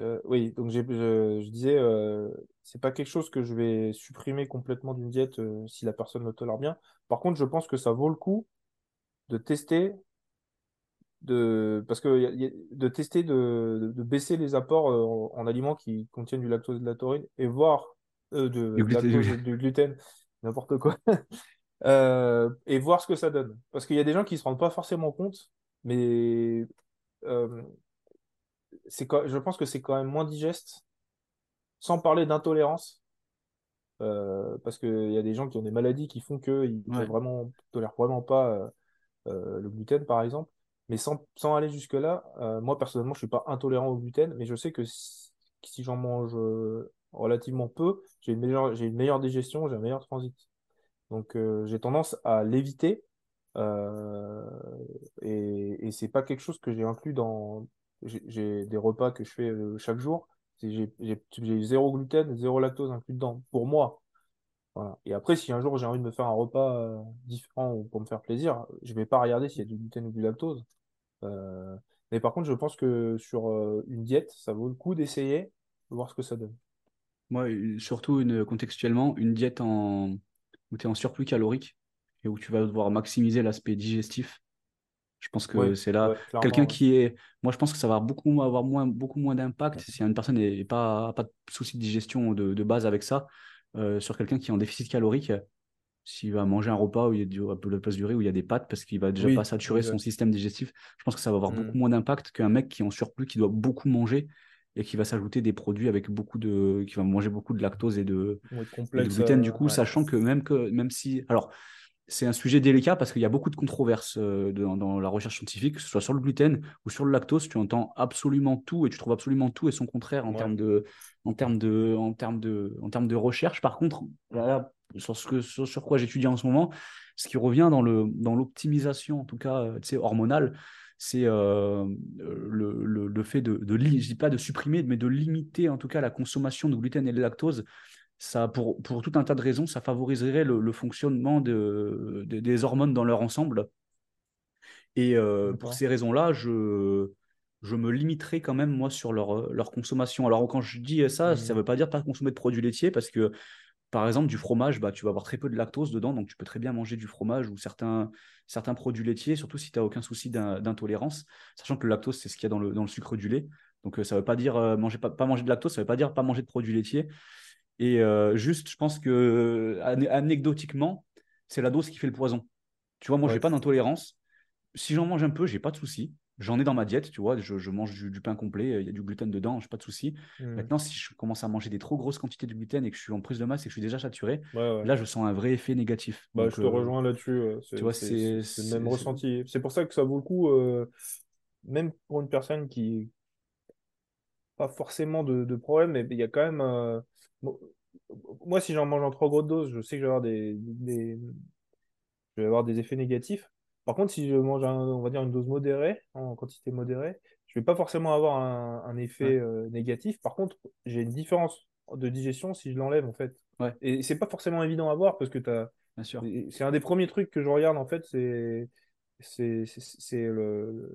euh, oui, donc je, je disais, euh, c'est pas quelque chose que je vais supprimer complètement d'une diète euh, si la personne le tolère bien. Par contre, je pense que ça vaut le coup de tester, de, parce que y a- y a- de tester de, de baisser les apports en, en aliments qui contiennent du lactose et de la taurine et voir de, Du de gluten- lactose et du gluten, n'importe quoi, euh, et voir ce que ça donne. Parce qu'il y a des gens qui se rendent pas forcément compte, mais euh, quand- je pense que c'est quand même moins digeste, sans parler d'intolérance. euh, parce qu'il y a des gens qui ont des maladies qui font qu'ils Ouais. vraiment, tolèrent vraiment pas euh, le gluten, par exemple. Mais sans, sans aller jusque-là, moi personnellement, je suis pas intolérant au gluten, mais je sais que si, si j'en mange relativement peu, j'ai une meilleure, une meilleure digestion, j'ai un meilleur transit. Donc, euh, j'ai tendance à l'éviter. Euh, et, et c'est pas quelque chose que j'ai inclus dans. J'ai des repas que je fais euh, chaque jour. J'ai zéro gluten, zéro lactose inclus dedans, pour moi. Voilà. Et après, si un jour j'ai envie de me faire un repas différent ou pour me faire plaisir, je vais pas regarder s'il y a du gluten ou du lactose. Mais par contre, je pense que sur une diète, ça vaut le coup d'essayer, de voir ce que ça donne. Moi, surtout une, contextuellement, une diète en, où tu es en surplus calorique et où tu vas devoir maximiser l'aspect digestif. Je pense que c'est là. Quelqu'un qui est. Moi, je pense que ça va beaucoup, avoir moins, beaucoup moins d'impact si une personne n'a pas, pas de souci de digestion de, de base avec ça. Euh, sur quelqu'un qui est en déficit calorique, s'il va manger un repas où il y a du, à la place du riz, où il y a des pâtes, parce qu'il va déjà pas saturer son système digestif, je pense que ça va avoir beaucoup mm. moins d'impact qu'un mec qui est en surplus, qui doit beaucoup manger et qui va s'ajouter des produits avec beaucoup de. qui va manger beaucoup de lactose et de, gluten, du coup, sachant que même, que même si. Alors, c'est un sujet délicat parce qu'il y a beaucoup de controverses euh, dans, la recherche scientifique, que ce soit sur le gluten ou sur le lactose. Tu entends absolument tout et tu trouves absolument tout et son contraire en termes de, en termes de, en termes de, en termes de recherche. Par contre, sur ce que, sur, quoi j'étudie en ce moment, ce qui revient dans le, dans l'optimisation, en tout cas, euh, hormonale, c'est euh, le, le, fait de, de, je dis pas de supprimer, mais de limiter en tout cas la consommation de gluten et de lactose ça, pour, pour tout un tas de raisons, ça favoriserait le, fonctionnement de, des hormones dans leur ensemble. Et euh, pour ces raisons-là, je, je me limiterai quand même, moi, sur leur, leur consommation. Alors, quand je dis ça, ça ne mmh. veut pas dire pas consommer de produits laitiers, parce que, par exemple, du fromage, bah, tu vas avoir très peu de lactose dedans, donc tu peux très bien manger du fromage ou certains, certains produits laitiers, surtout si tu n'as aucun souci d'intolérance, sachant que le lactose, c'est ce qu'il y a dans le, dans le sucre du lait. Donc, euh, ça ne veut pas dire euh, manger, pas, pas manger de lactose, ça ne veut pas dire pas manger de produits laitiers. Et euh, juste, je pense que anecdotiquement, c'est la dose qui fait le poison. Tu vois, moi, je j'ai pas d'intolérance. Si j'en mange un peu, j'ai pas de souci. J'en ai dans ma diète, tu vois, je, mange du, pain complet, il y a du gluten dedans, j'ai pas de souci. Mmh. Maintenant, si je commence à manger des trop grosses quantités de gluten et que je suis en prise de masse et que je suis déjà saturé, là, je sens un vrai effet négatif. Bah, je te euh, rejoins là-dessus. Tu vois, c'est le même ressenti. C'est pour ça que ça vaut le coup, euh, même pour une personne qui pas forcément de, de problème, mais il y a quand même moi, si j'en mange en trop grosse dose, je sais que je vais avoir des, des, je vais avoir des effets négatifs. Par contre, si je mange, on va dire, une dose modérée, en quantité modérée, je vais pas forcément avoir un, un effet euh, négatif. Par contre, j'ai une différence de digestion si je l'enlève, en fait. Ouais. Et c'est pas forcément évident à voir parce que tu as. Bien sûr. C'est un des premiers trucs que je regarde, en fait, c'est c'est le,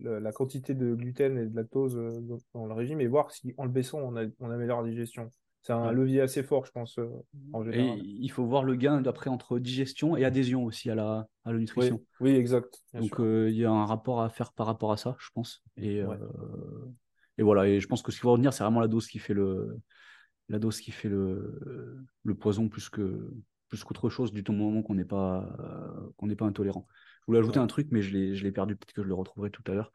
le, la quantité de gluten et de lactose euh, dans le régime et voir si en le baissant on, a, on améliore la digestion. C'est un levier assez fort, je pense, euh, en général. Et il faut voir le gain d'après entre digestion et adhésion aussi à la, à la nutrition. Oui, exact. Donc euh, il y a un rapport à faire par rapport à ça, je pense. Et, et voilà, et je pense que ce qui va revenir, c'est vraiment la dose qui fait le, la dose qui fait le, le poison plus que plus qu'autre chose du tout moment qu'on n'est pas qu'on n'est pas intolérant. Je voulais ajouter un truc, mais je l'ai perdu. Peut-être que je le retrouverai tout à l'heure.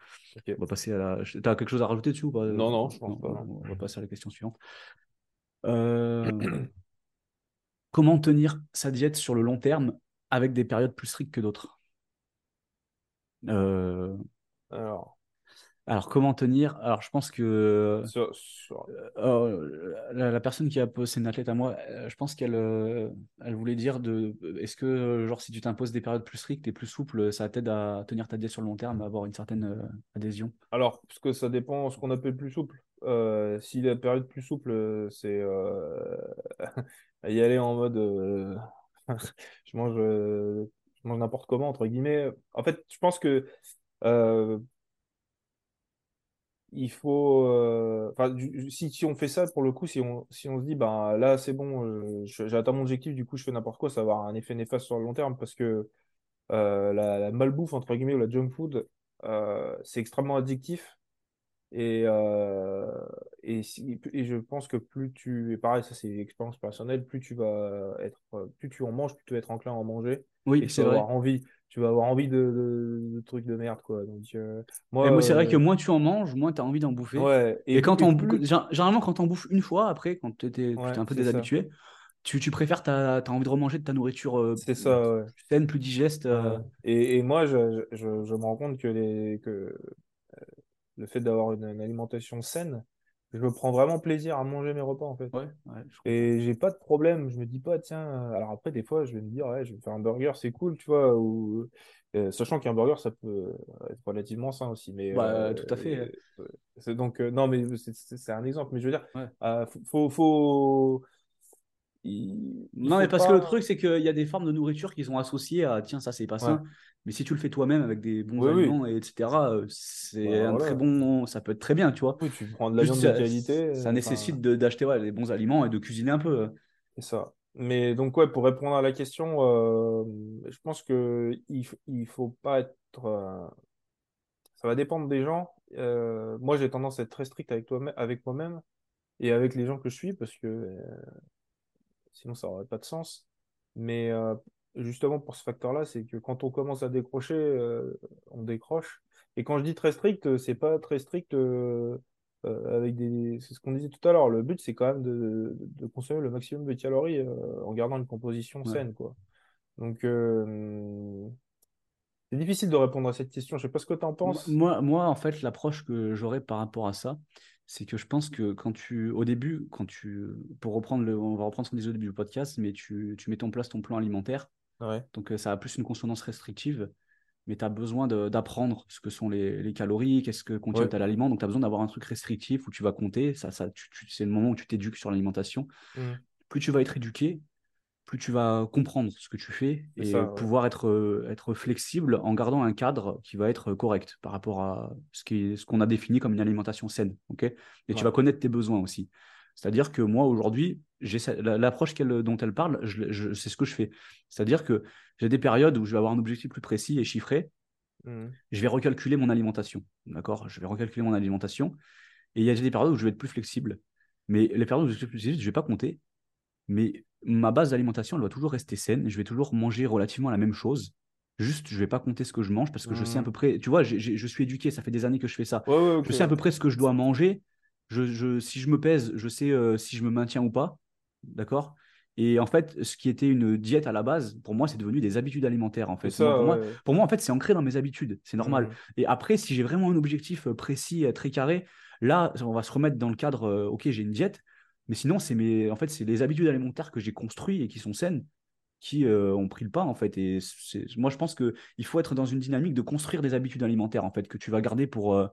On va passer à la. Tu as quelque chose à rajouter dessus ou pas? Non, non, je pense pas. On va passer à la question suivante. Euh, comment tenir sa diète sur le long terme avec des périodes plus strictes que d'autres? Euh, Alors, alors, comment tenir? Alors, je pense que euh, euh, la, personne qui a posé une athlète à moi, je pense qu'elle elle voulait dire de est-ce que, genre, si tu t'imposes des périodes plus strictes et plus souples, ça t'aide à tenir ta diète sur le long terme, à avoir une certaine adhésion? Alors, parce que ça dépend de ce qu'on appelle plus souple. Si la période plus souple, c'est y aller en mode je mange, n'importe comment, entre guillemets. En fait, je pense que il faut. Euh, si, on fait ça, pour le coup, si on, si on se dit, ben là, c'est bon, euh, j'ai atteint mon objectif, du coup, je fais n'importe quoi, ça va avoir un effet néfaste sur le long terme parce que euh, la, malbouffe, entre guillemets, ou la junk food, c'est extrêmement addictif. Et, et, et, je pense que plus tu. Et pareil, ça, c'est l'expérience personnelle, plus tu vas être. Plus tu en manges, plus tu vas être enclin à en manger. Oui, c'est vrai. Avoir envie tu vas avoir envie de, trucs de merde quoi donc euh, moi, c'est vrai que euh, moins tu en manges moins tu as envie d'en bouffer ouais, et, quand on généralement quand on bouffe une fois après quand tu es, un peu déshabitué tu, tu, préfères tu as, envie de remanger de ta nourriture euh, ça plus saine plus digeste et, et, moi je, je, je, me rends compte que, les, que le fait d'avoir une, alimentation saine je me prends vraiment plaisir à manger mes repas en fait. Ouais, ouais, je comprends. Et j'ai pas de problème. Je me dis pas, tiens, euh, alors après, des fois, je vais me dire, ouais, je vais faire un burger, c'est cool, tu vois. Ou, euh, sachant qu'un burger, ça peut être relativement sain aussi. Mais, Bah, euh, tout à fait. euh, c'est donc, euh, non, mais c'est un exemple. Mais je veux dire, Ouais. euh, faut, faut, faut- il, Non, mais parce que le truc, c'est qu'il y a des formes de nourriture qui sont associées à tiens, ça, c'est pas Ouais. sain. Mais si tu le fais toi-même avec des bons Oui, oui. aliments, et etc., euh, c'est Bah, un voilà. très bon. Ça peut être très bien, tu vois. Oui, tu prends de la viande de ça, qualité. ça nécessite d'acheter ouais, les bons aliments et de cuisiner un peu. c'est ça. Mais donc, ouais, pour répondre à la question, euh, je pense que il, il faut pas être. euh, ça va dépendre des gens. Euh, moi, j'ai tendance à être très strict avec toi, avec moi-même et avec les gens que je suis parce que sinon, ça aurait pas de sens. Mais euh, justement, pour ce facteur-là, c'est que quand on commence à décrocher, euh, on décroche. Et quand je dis très strict, euh, c'est pas très strict euh, avec des. C'est ce qu'on disait tout à l'heure. Le but, c'est quand même de, de consommer le maximum de calories en gardant une composition Ouais. saine, quoi. Donc, c'est difficile de répondre à cette question. Je sais pas ce que tu en penses. moi, moi, en fait, l'approche que j'aurais par rapport à ça, c'est que je pense que quand tu, au début, quand tu, pour reprendre le, on va reprendre ce qu'on disait au début du podcast, mais tu, tu mets en place ton plan alimentaire, Ouais. donc euh, ça a plus une consonance restrictive, mais tu as besoin d'apprendre ce que sont les, les calories, qu'est-ce que contient Ouais. tel aliment, donc tu as besoin d'avoir un truc restrictif où tu vas compter, ça, ça, c'est le moment où tu t'éduques sur l'alimentation. Mm. Plus tu vas être éduqué, plus tu vas comprendre ce que tu fais et ça, ouais. pouvoir être, euh, être flexible en gardant un cadre qui va être correct par rapport à ce est- ce qu'on a défini comme une alimentation saine. ok? Et tu vas connaître tes besoins aussi. C'est-à-dire que moi, aujourd'hui, l'approche dont elle parle, je, je- c'est ce que je fais. C'est-à-dire que j'ai des périodes où je vais avoir un objectif plus précis et chiffré. Mm. Je vais recalculer mon alimentation. D'accord? Je vais recalculer mon alimentation. Et il y a des périodes où je vais être plus flexible. Mais les périodes où je suis plus flexible, je ne vais pas compter. Mais ma base d'alimentation, elle doit toujours rester saine. Je vais toujours manger relativement la même chose. Juste, je vais pas compter ce que je mange parce que je sais à Mm. peu près. Tu vois, je suis éduqué, ça fait des années que je fais ça. Ouais, ouais, ok. Je sais à peu près ce que je dois manger. Je, je- si je me pèse, je sais euh, si je me maintiens ou pas. D'accord? Et en fait, ce qui était une diète à la base, pour moi, c'est devenu des habitudes alimentaires. En fait. Moi, pour, moi, ouais. pour moi, en fait, c'est ancré dans mes habitudes. C'est normal. Mm. Et après, si j'ai vraiment un objectif euh, précis, euh, très carré, là, on va se remettre dans le cadre, euh, ok, j'ai une diète, mais sinon, c'est mes, en fait, c'est les habitudes alimentaires que j'ai construites et qui sont saines qui euh, ont pris le pas, en fait. Et moi, je pense qu'il faut être dans une dynamique de construire des habitudes alimentaires, en fait, que tu vas garder pour euh,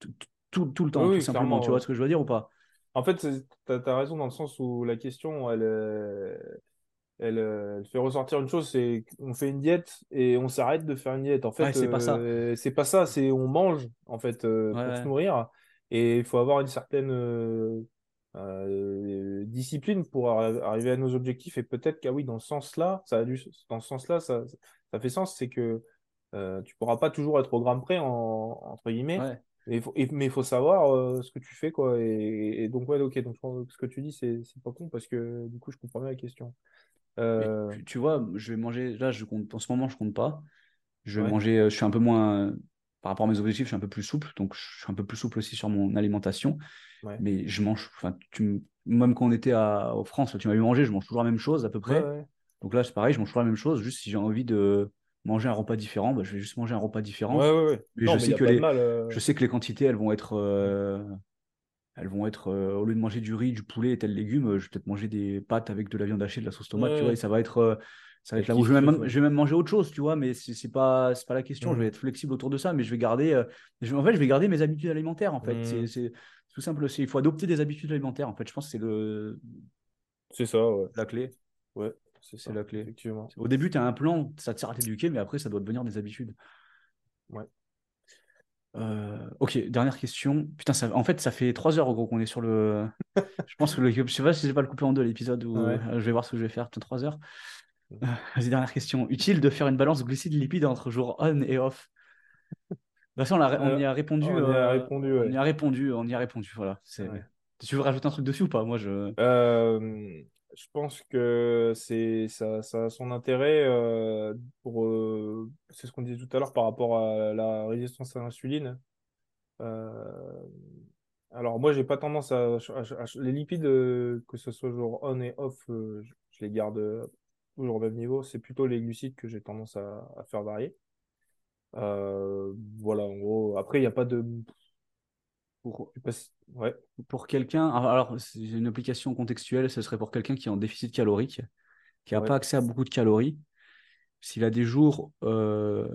tout, tout- tout le temps, Oui, tout simplement. Tu vois ouais. ce que je veux dire ou pas? En fait, t'as, t'as raison dans le sens où la question, elle, euh, elle, elle fait ressortir une chose, c'est qu'on fait une diète et on s'arrête de faire une diète. En Ouais, fait, c'est pas ça. c'est pas ça, c'est on mange en fait Ouais, pour se ouais. nourrir et il faut avoir une certaine euh, discipline pour arri- arriver à nos objectifs et peut-être qu'ah oui, dans ce sens-là, ça a du, dans ce sens-là, ça, ça fait sens, c'est que euh, tu pourras pas toujours être au gramme près en, entre guillemets. Ouais. Mais il faut, et- mais il faut savoir euh, ce que tu fais, quoi. Et, et donc, ouais, ok. Donc, je pense que ce que tu dis, c'est pas con parce que du coup, je comprends bien la question. Euh, tu, tu vois, je vais manger, là, je compte, en ce moment, je compte pas. Je vais ouais, manger, je suis un peu moins, par rapport à mes objectifs, je suis un peu plus souple, donc je suis un peu plus souple aussi sur mon alimentation. ouais, Mais je mange, enfin, tu, me- même quand on était à, en France, tu m'as vu manger, je mange toujours la même chose à peu près. ouais. Donc là, c'est pareil, je mange toujours la même chose. Juste si j'ai envie de manger un repas différent, bah, je vais juste manger un repas différent. Mais Non, je mais il sais n'y a que pas de les, mal. euh, je sais que les quantités, elles vont être, euh, elles vont être, euh, au lieu de manger du riz, du poulet et tel légume, je vais peut-être manger des pâtes avec de la viande hachée, de la sauce tomate, tu vois, et Ouais, ça va être, ça va ouais, être là où je vais même, ouais. je vais même manger autre chose, tu vois, mais c'est c'est pas, pas la question. Je vais Mm, être flexible autour de ça, mais je vais garder, euh, je vais- en fait, je vais garder mes habitudes alimentaires, en fait. C'est mm. c'est tout simple. Il faut adopter des habitudes alimentaires, en fait. Je pense que c'est le, C'est ça, ouais. la clé. Ouais, c'est la clé. effectivement. Au début, tu as un plan, ça te sert à t'éduquer, mais après, ça doit devenir des habitudes. Ouais. Euh, ok, dernière question. Putain, ça, en fait, ça fait 3 heures, gros, qu'on est sur le. Je pense que le. Je sais pas si je vais pas le couper en deux l'épisode ou Ouais. euh, je vais voir ce que je vais faire. 3 heures. Vas-y, dernière question. Utile de faire une balance glucides-lipides entre jours on et off? De toute façon, on, a- on y a Euh, répondu. on y a euh, répondu, on y a répondu. On y a répondu. Voilà. Ouais. Tu veux rajouter un truc dessus ou pas? Moi, je. Euh, je pense que c'est ça, ça a son intérêt euh, pour euh, c'est ce qu'on disait tout à l'heure par rapport à la résistance à l'insuline. Alors moi j'ai pas tendance à, à- à- les lipides que ce soit genre on et off je, je les garde au même niveau. C'est plutôt les glucides que j'ai tendance à, à faire varier. Euh, voilà en gros. Après il n'y a pas de Pour, Ouais. quelqu'un, alors alors, c'est une application contextuelle, ce serait pour quelqu'un qui est en déficit calorique, qui n'a Ouais. pas accès à beaucoup de calories. S'il a des jours, euh,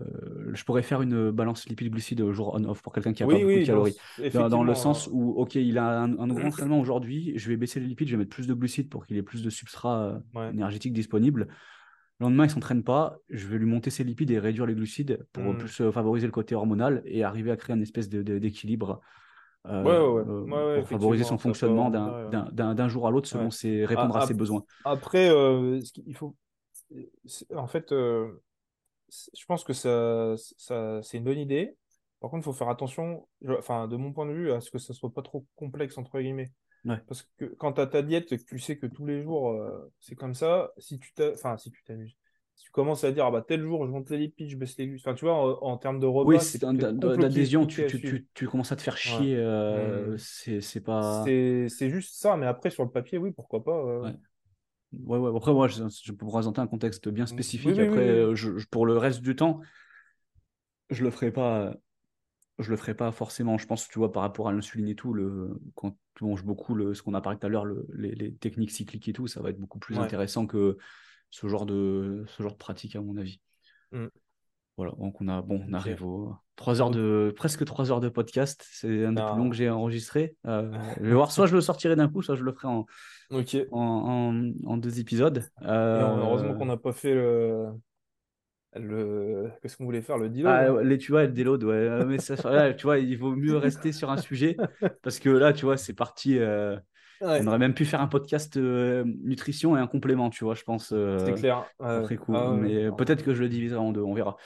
je pourrais faire une balance lipide-glucides au jour on-off pour quelqu'un qui pas Oui, beaucoup de oui, calories. Dans, dans le effectivement. sens euh, où, OK, il a un, un entraînement aujourd'hui, je vais baisser les lipides, je vais mettre plus de glucides pour qu'il ait plus de substrat euh, Ouais. énergétique disponible. Le lendemain, il ne s'entraîne pas, je vais lui monter ses lipides et réduire les glucides pour Mm. plus euh, favoriser le côté hormonal et arriver à créer une espèce d'équilibre euh, Ouais, ouais, ouais. euh, Ouais, ouais, pour favoriser son fonctionnement d'un- jour à l'autre selon ses, répondre à ses besoins. Après, euh, ce qu'il faut, en fait, euh, je pense que ça, ça, c'est une bonne idée. Par contre, il faut faire attention, je- enfin, de mon point de vue, à ce que ça soit pas trop complexe, entre guillemets. Ouais. Parce que quand tu as ta diète, que tu sais que tous les jours, euh, c'est comme ça, si tu enfin, si tu t'amuses, si tu commences à dire, ah bah, tel jour, je monte les lipides, je baisse les glucides, enfin, tu vois, en, en termes de Oui, repas, c'est c'est d'adhésion, tu, tu, suivre. tu, tu commences à te faire Ouais. chier, euh, Hmm. c'est pas... C'est, c'est juste ça, mais après, sur le papier, oui, pourquoi pas. euh, Ouais. Ouais, ouais. Après, moi, je, je peux vous présenter un contexte bien Oui, spécifique. oui, Après, oui. euh, je, je- pour le reste du temps, je le ferai pas. Je le ferai pas forcément. Je pense, tu vois, par rapport à l'insuline et tout, le, quand tu manges beaucoup, le, ce qu'on a parlé tout à l'heure, le- les, les techniques cycliques et tout, ça va être beaucoup plus Ouais. intéressant que ce genre de, ce genre de pratique, à mon avis. Mm. Voilà, donc on a, bon, on arrive aux trois heures de, presque trois heures de podcast. C'est un des plus longs que Ah. j'ai enregistré. Euh, je vais voir, soit je le sortirai d'un coup, soit je le ferai en, Ok. Et en, en- en deux épisodes. on- heureusement Euh, qu'on n'a pas fait le. le... Qu'est-ce qu'on voulait faire? Le deal Ah, ouais, les, tu vois, le déload, ouais. euh, Mais ça, là, tu vois, il vaut mieux rester sur un sujet parce que là, tu vois, c'est parti. euh, Ouais, on aurait même pu faire un podcast euh, nutrition et un complément, tu vois, je pense, euh, c'est clair. Ouais. après coup. Ah Mais peut-être que je le diviserai en deux, on verra.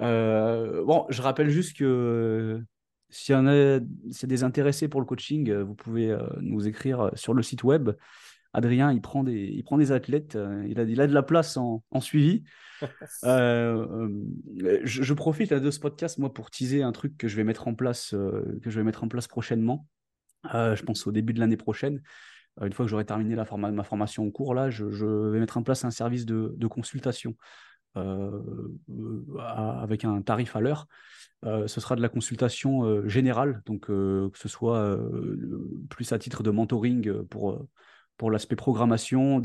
Euh, bon, je rappelle juste que s'il y en a, s'il y a des intéressés pour le coaching, euh, vous pouvez euh, nous écrire sur le site web. Adrien, il prend des, il prend des athlètes, euh, il a, il a de la place en, en suivi. Euh, euh, je, je profite là, de ce podcast, moi, pour teaser un truc que je vais mettre en place, euh, que je vais mettre en place prochainement. Euh, je pense au début de l'année prochaine. Euh, une fois que j'aurai terminé ma formation en cours, là, je, vais mettre en place un service de, consultation euh, avec un tarif à l'heure. Ce sera de la consultation générale, donc que ce soit plus à titre de mentoring pour, pour l'aspect programmation,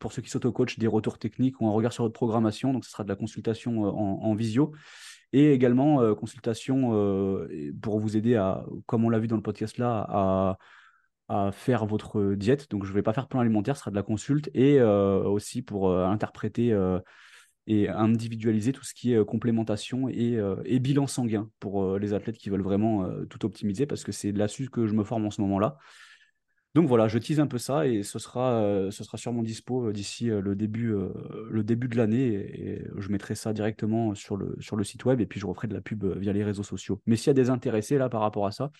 pour ceux qui s'auto-coachent, des retours techniques ou un regard sur votre programmation. Donc, ce sera de la consultation en visio et également euh, consultation euh, pour vous aider à, comme on l'a vu dans le podcast là, à, faire votre diète. Donc, je ne vais pas faire plan alimentaire, ce sera de la consulte et euh, aussi pour interpréter et individualiser tout ce qui est complémentation et, bilan sanguin pour les athlètes qui veulent vraiment tout optimiser parce que c'est là-dessus que je me forme en ce moment-là. Donc voilà, je tease un peu ça et ce sera, euh, ce sera sûrement dispo euh, d'ici euh, le début, euh, le début de l'année et, et je mettrai ça directement sur le, sur le site web et puis je referai de la pub via les réseaux sociaux. Mais s'il y a des intéressés là par rapport à ça,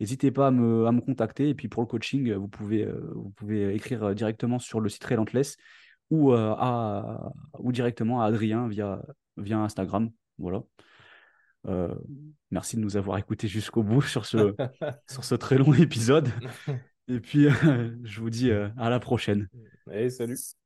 n'hésitez pas à me, à me contacter et puis pour le coaching, vous pouvez, vous pouvez écrire directement sur le site Relentless ou, euh, à, ou directement à Adrien via, via Instagram. Voilà. Euh, merci de nous avoir écoutés jusqu'au bout sur ce, sur ce très long épisode. Et puis, je vous dis euh, à la prochaine. Allez, salut.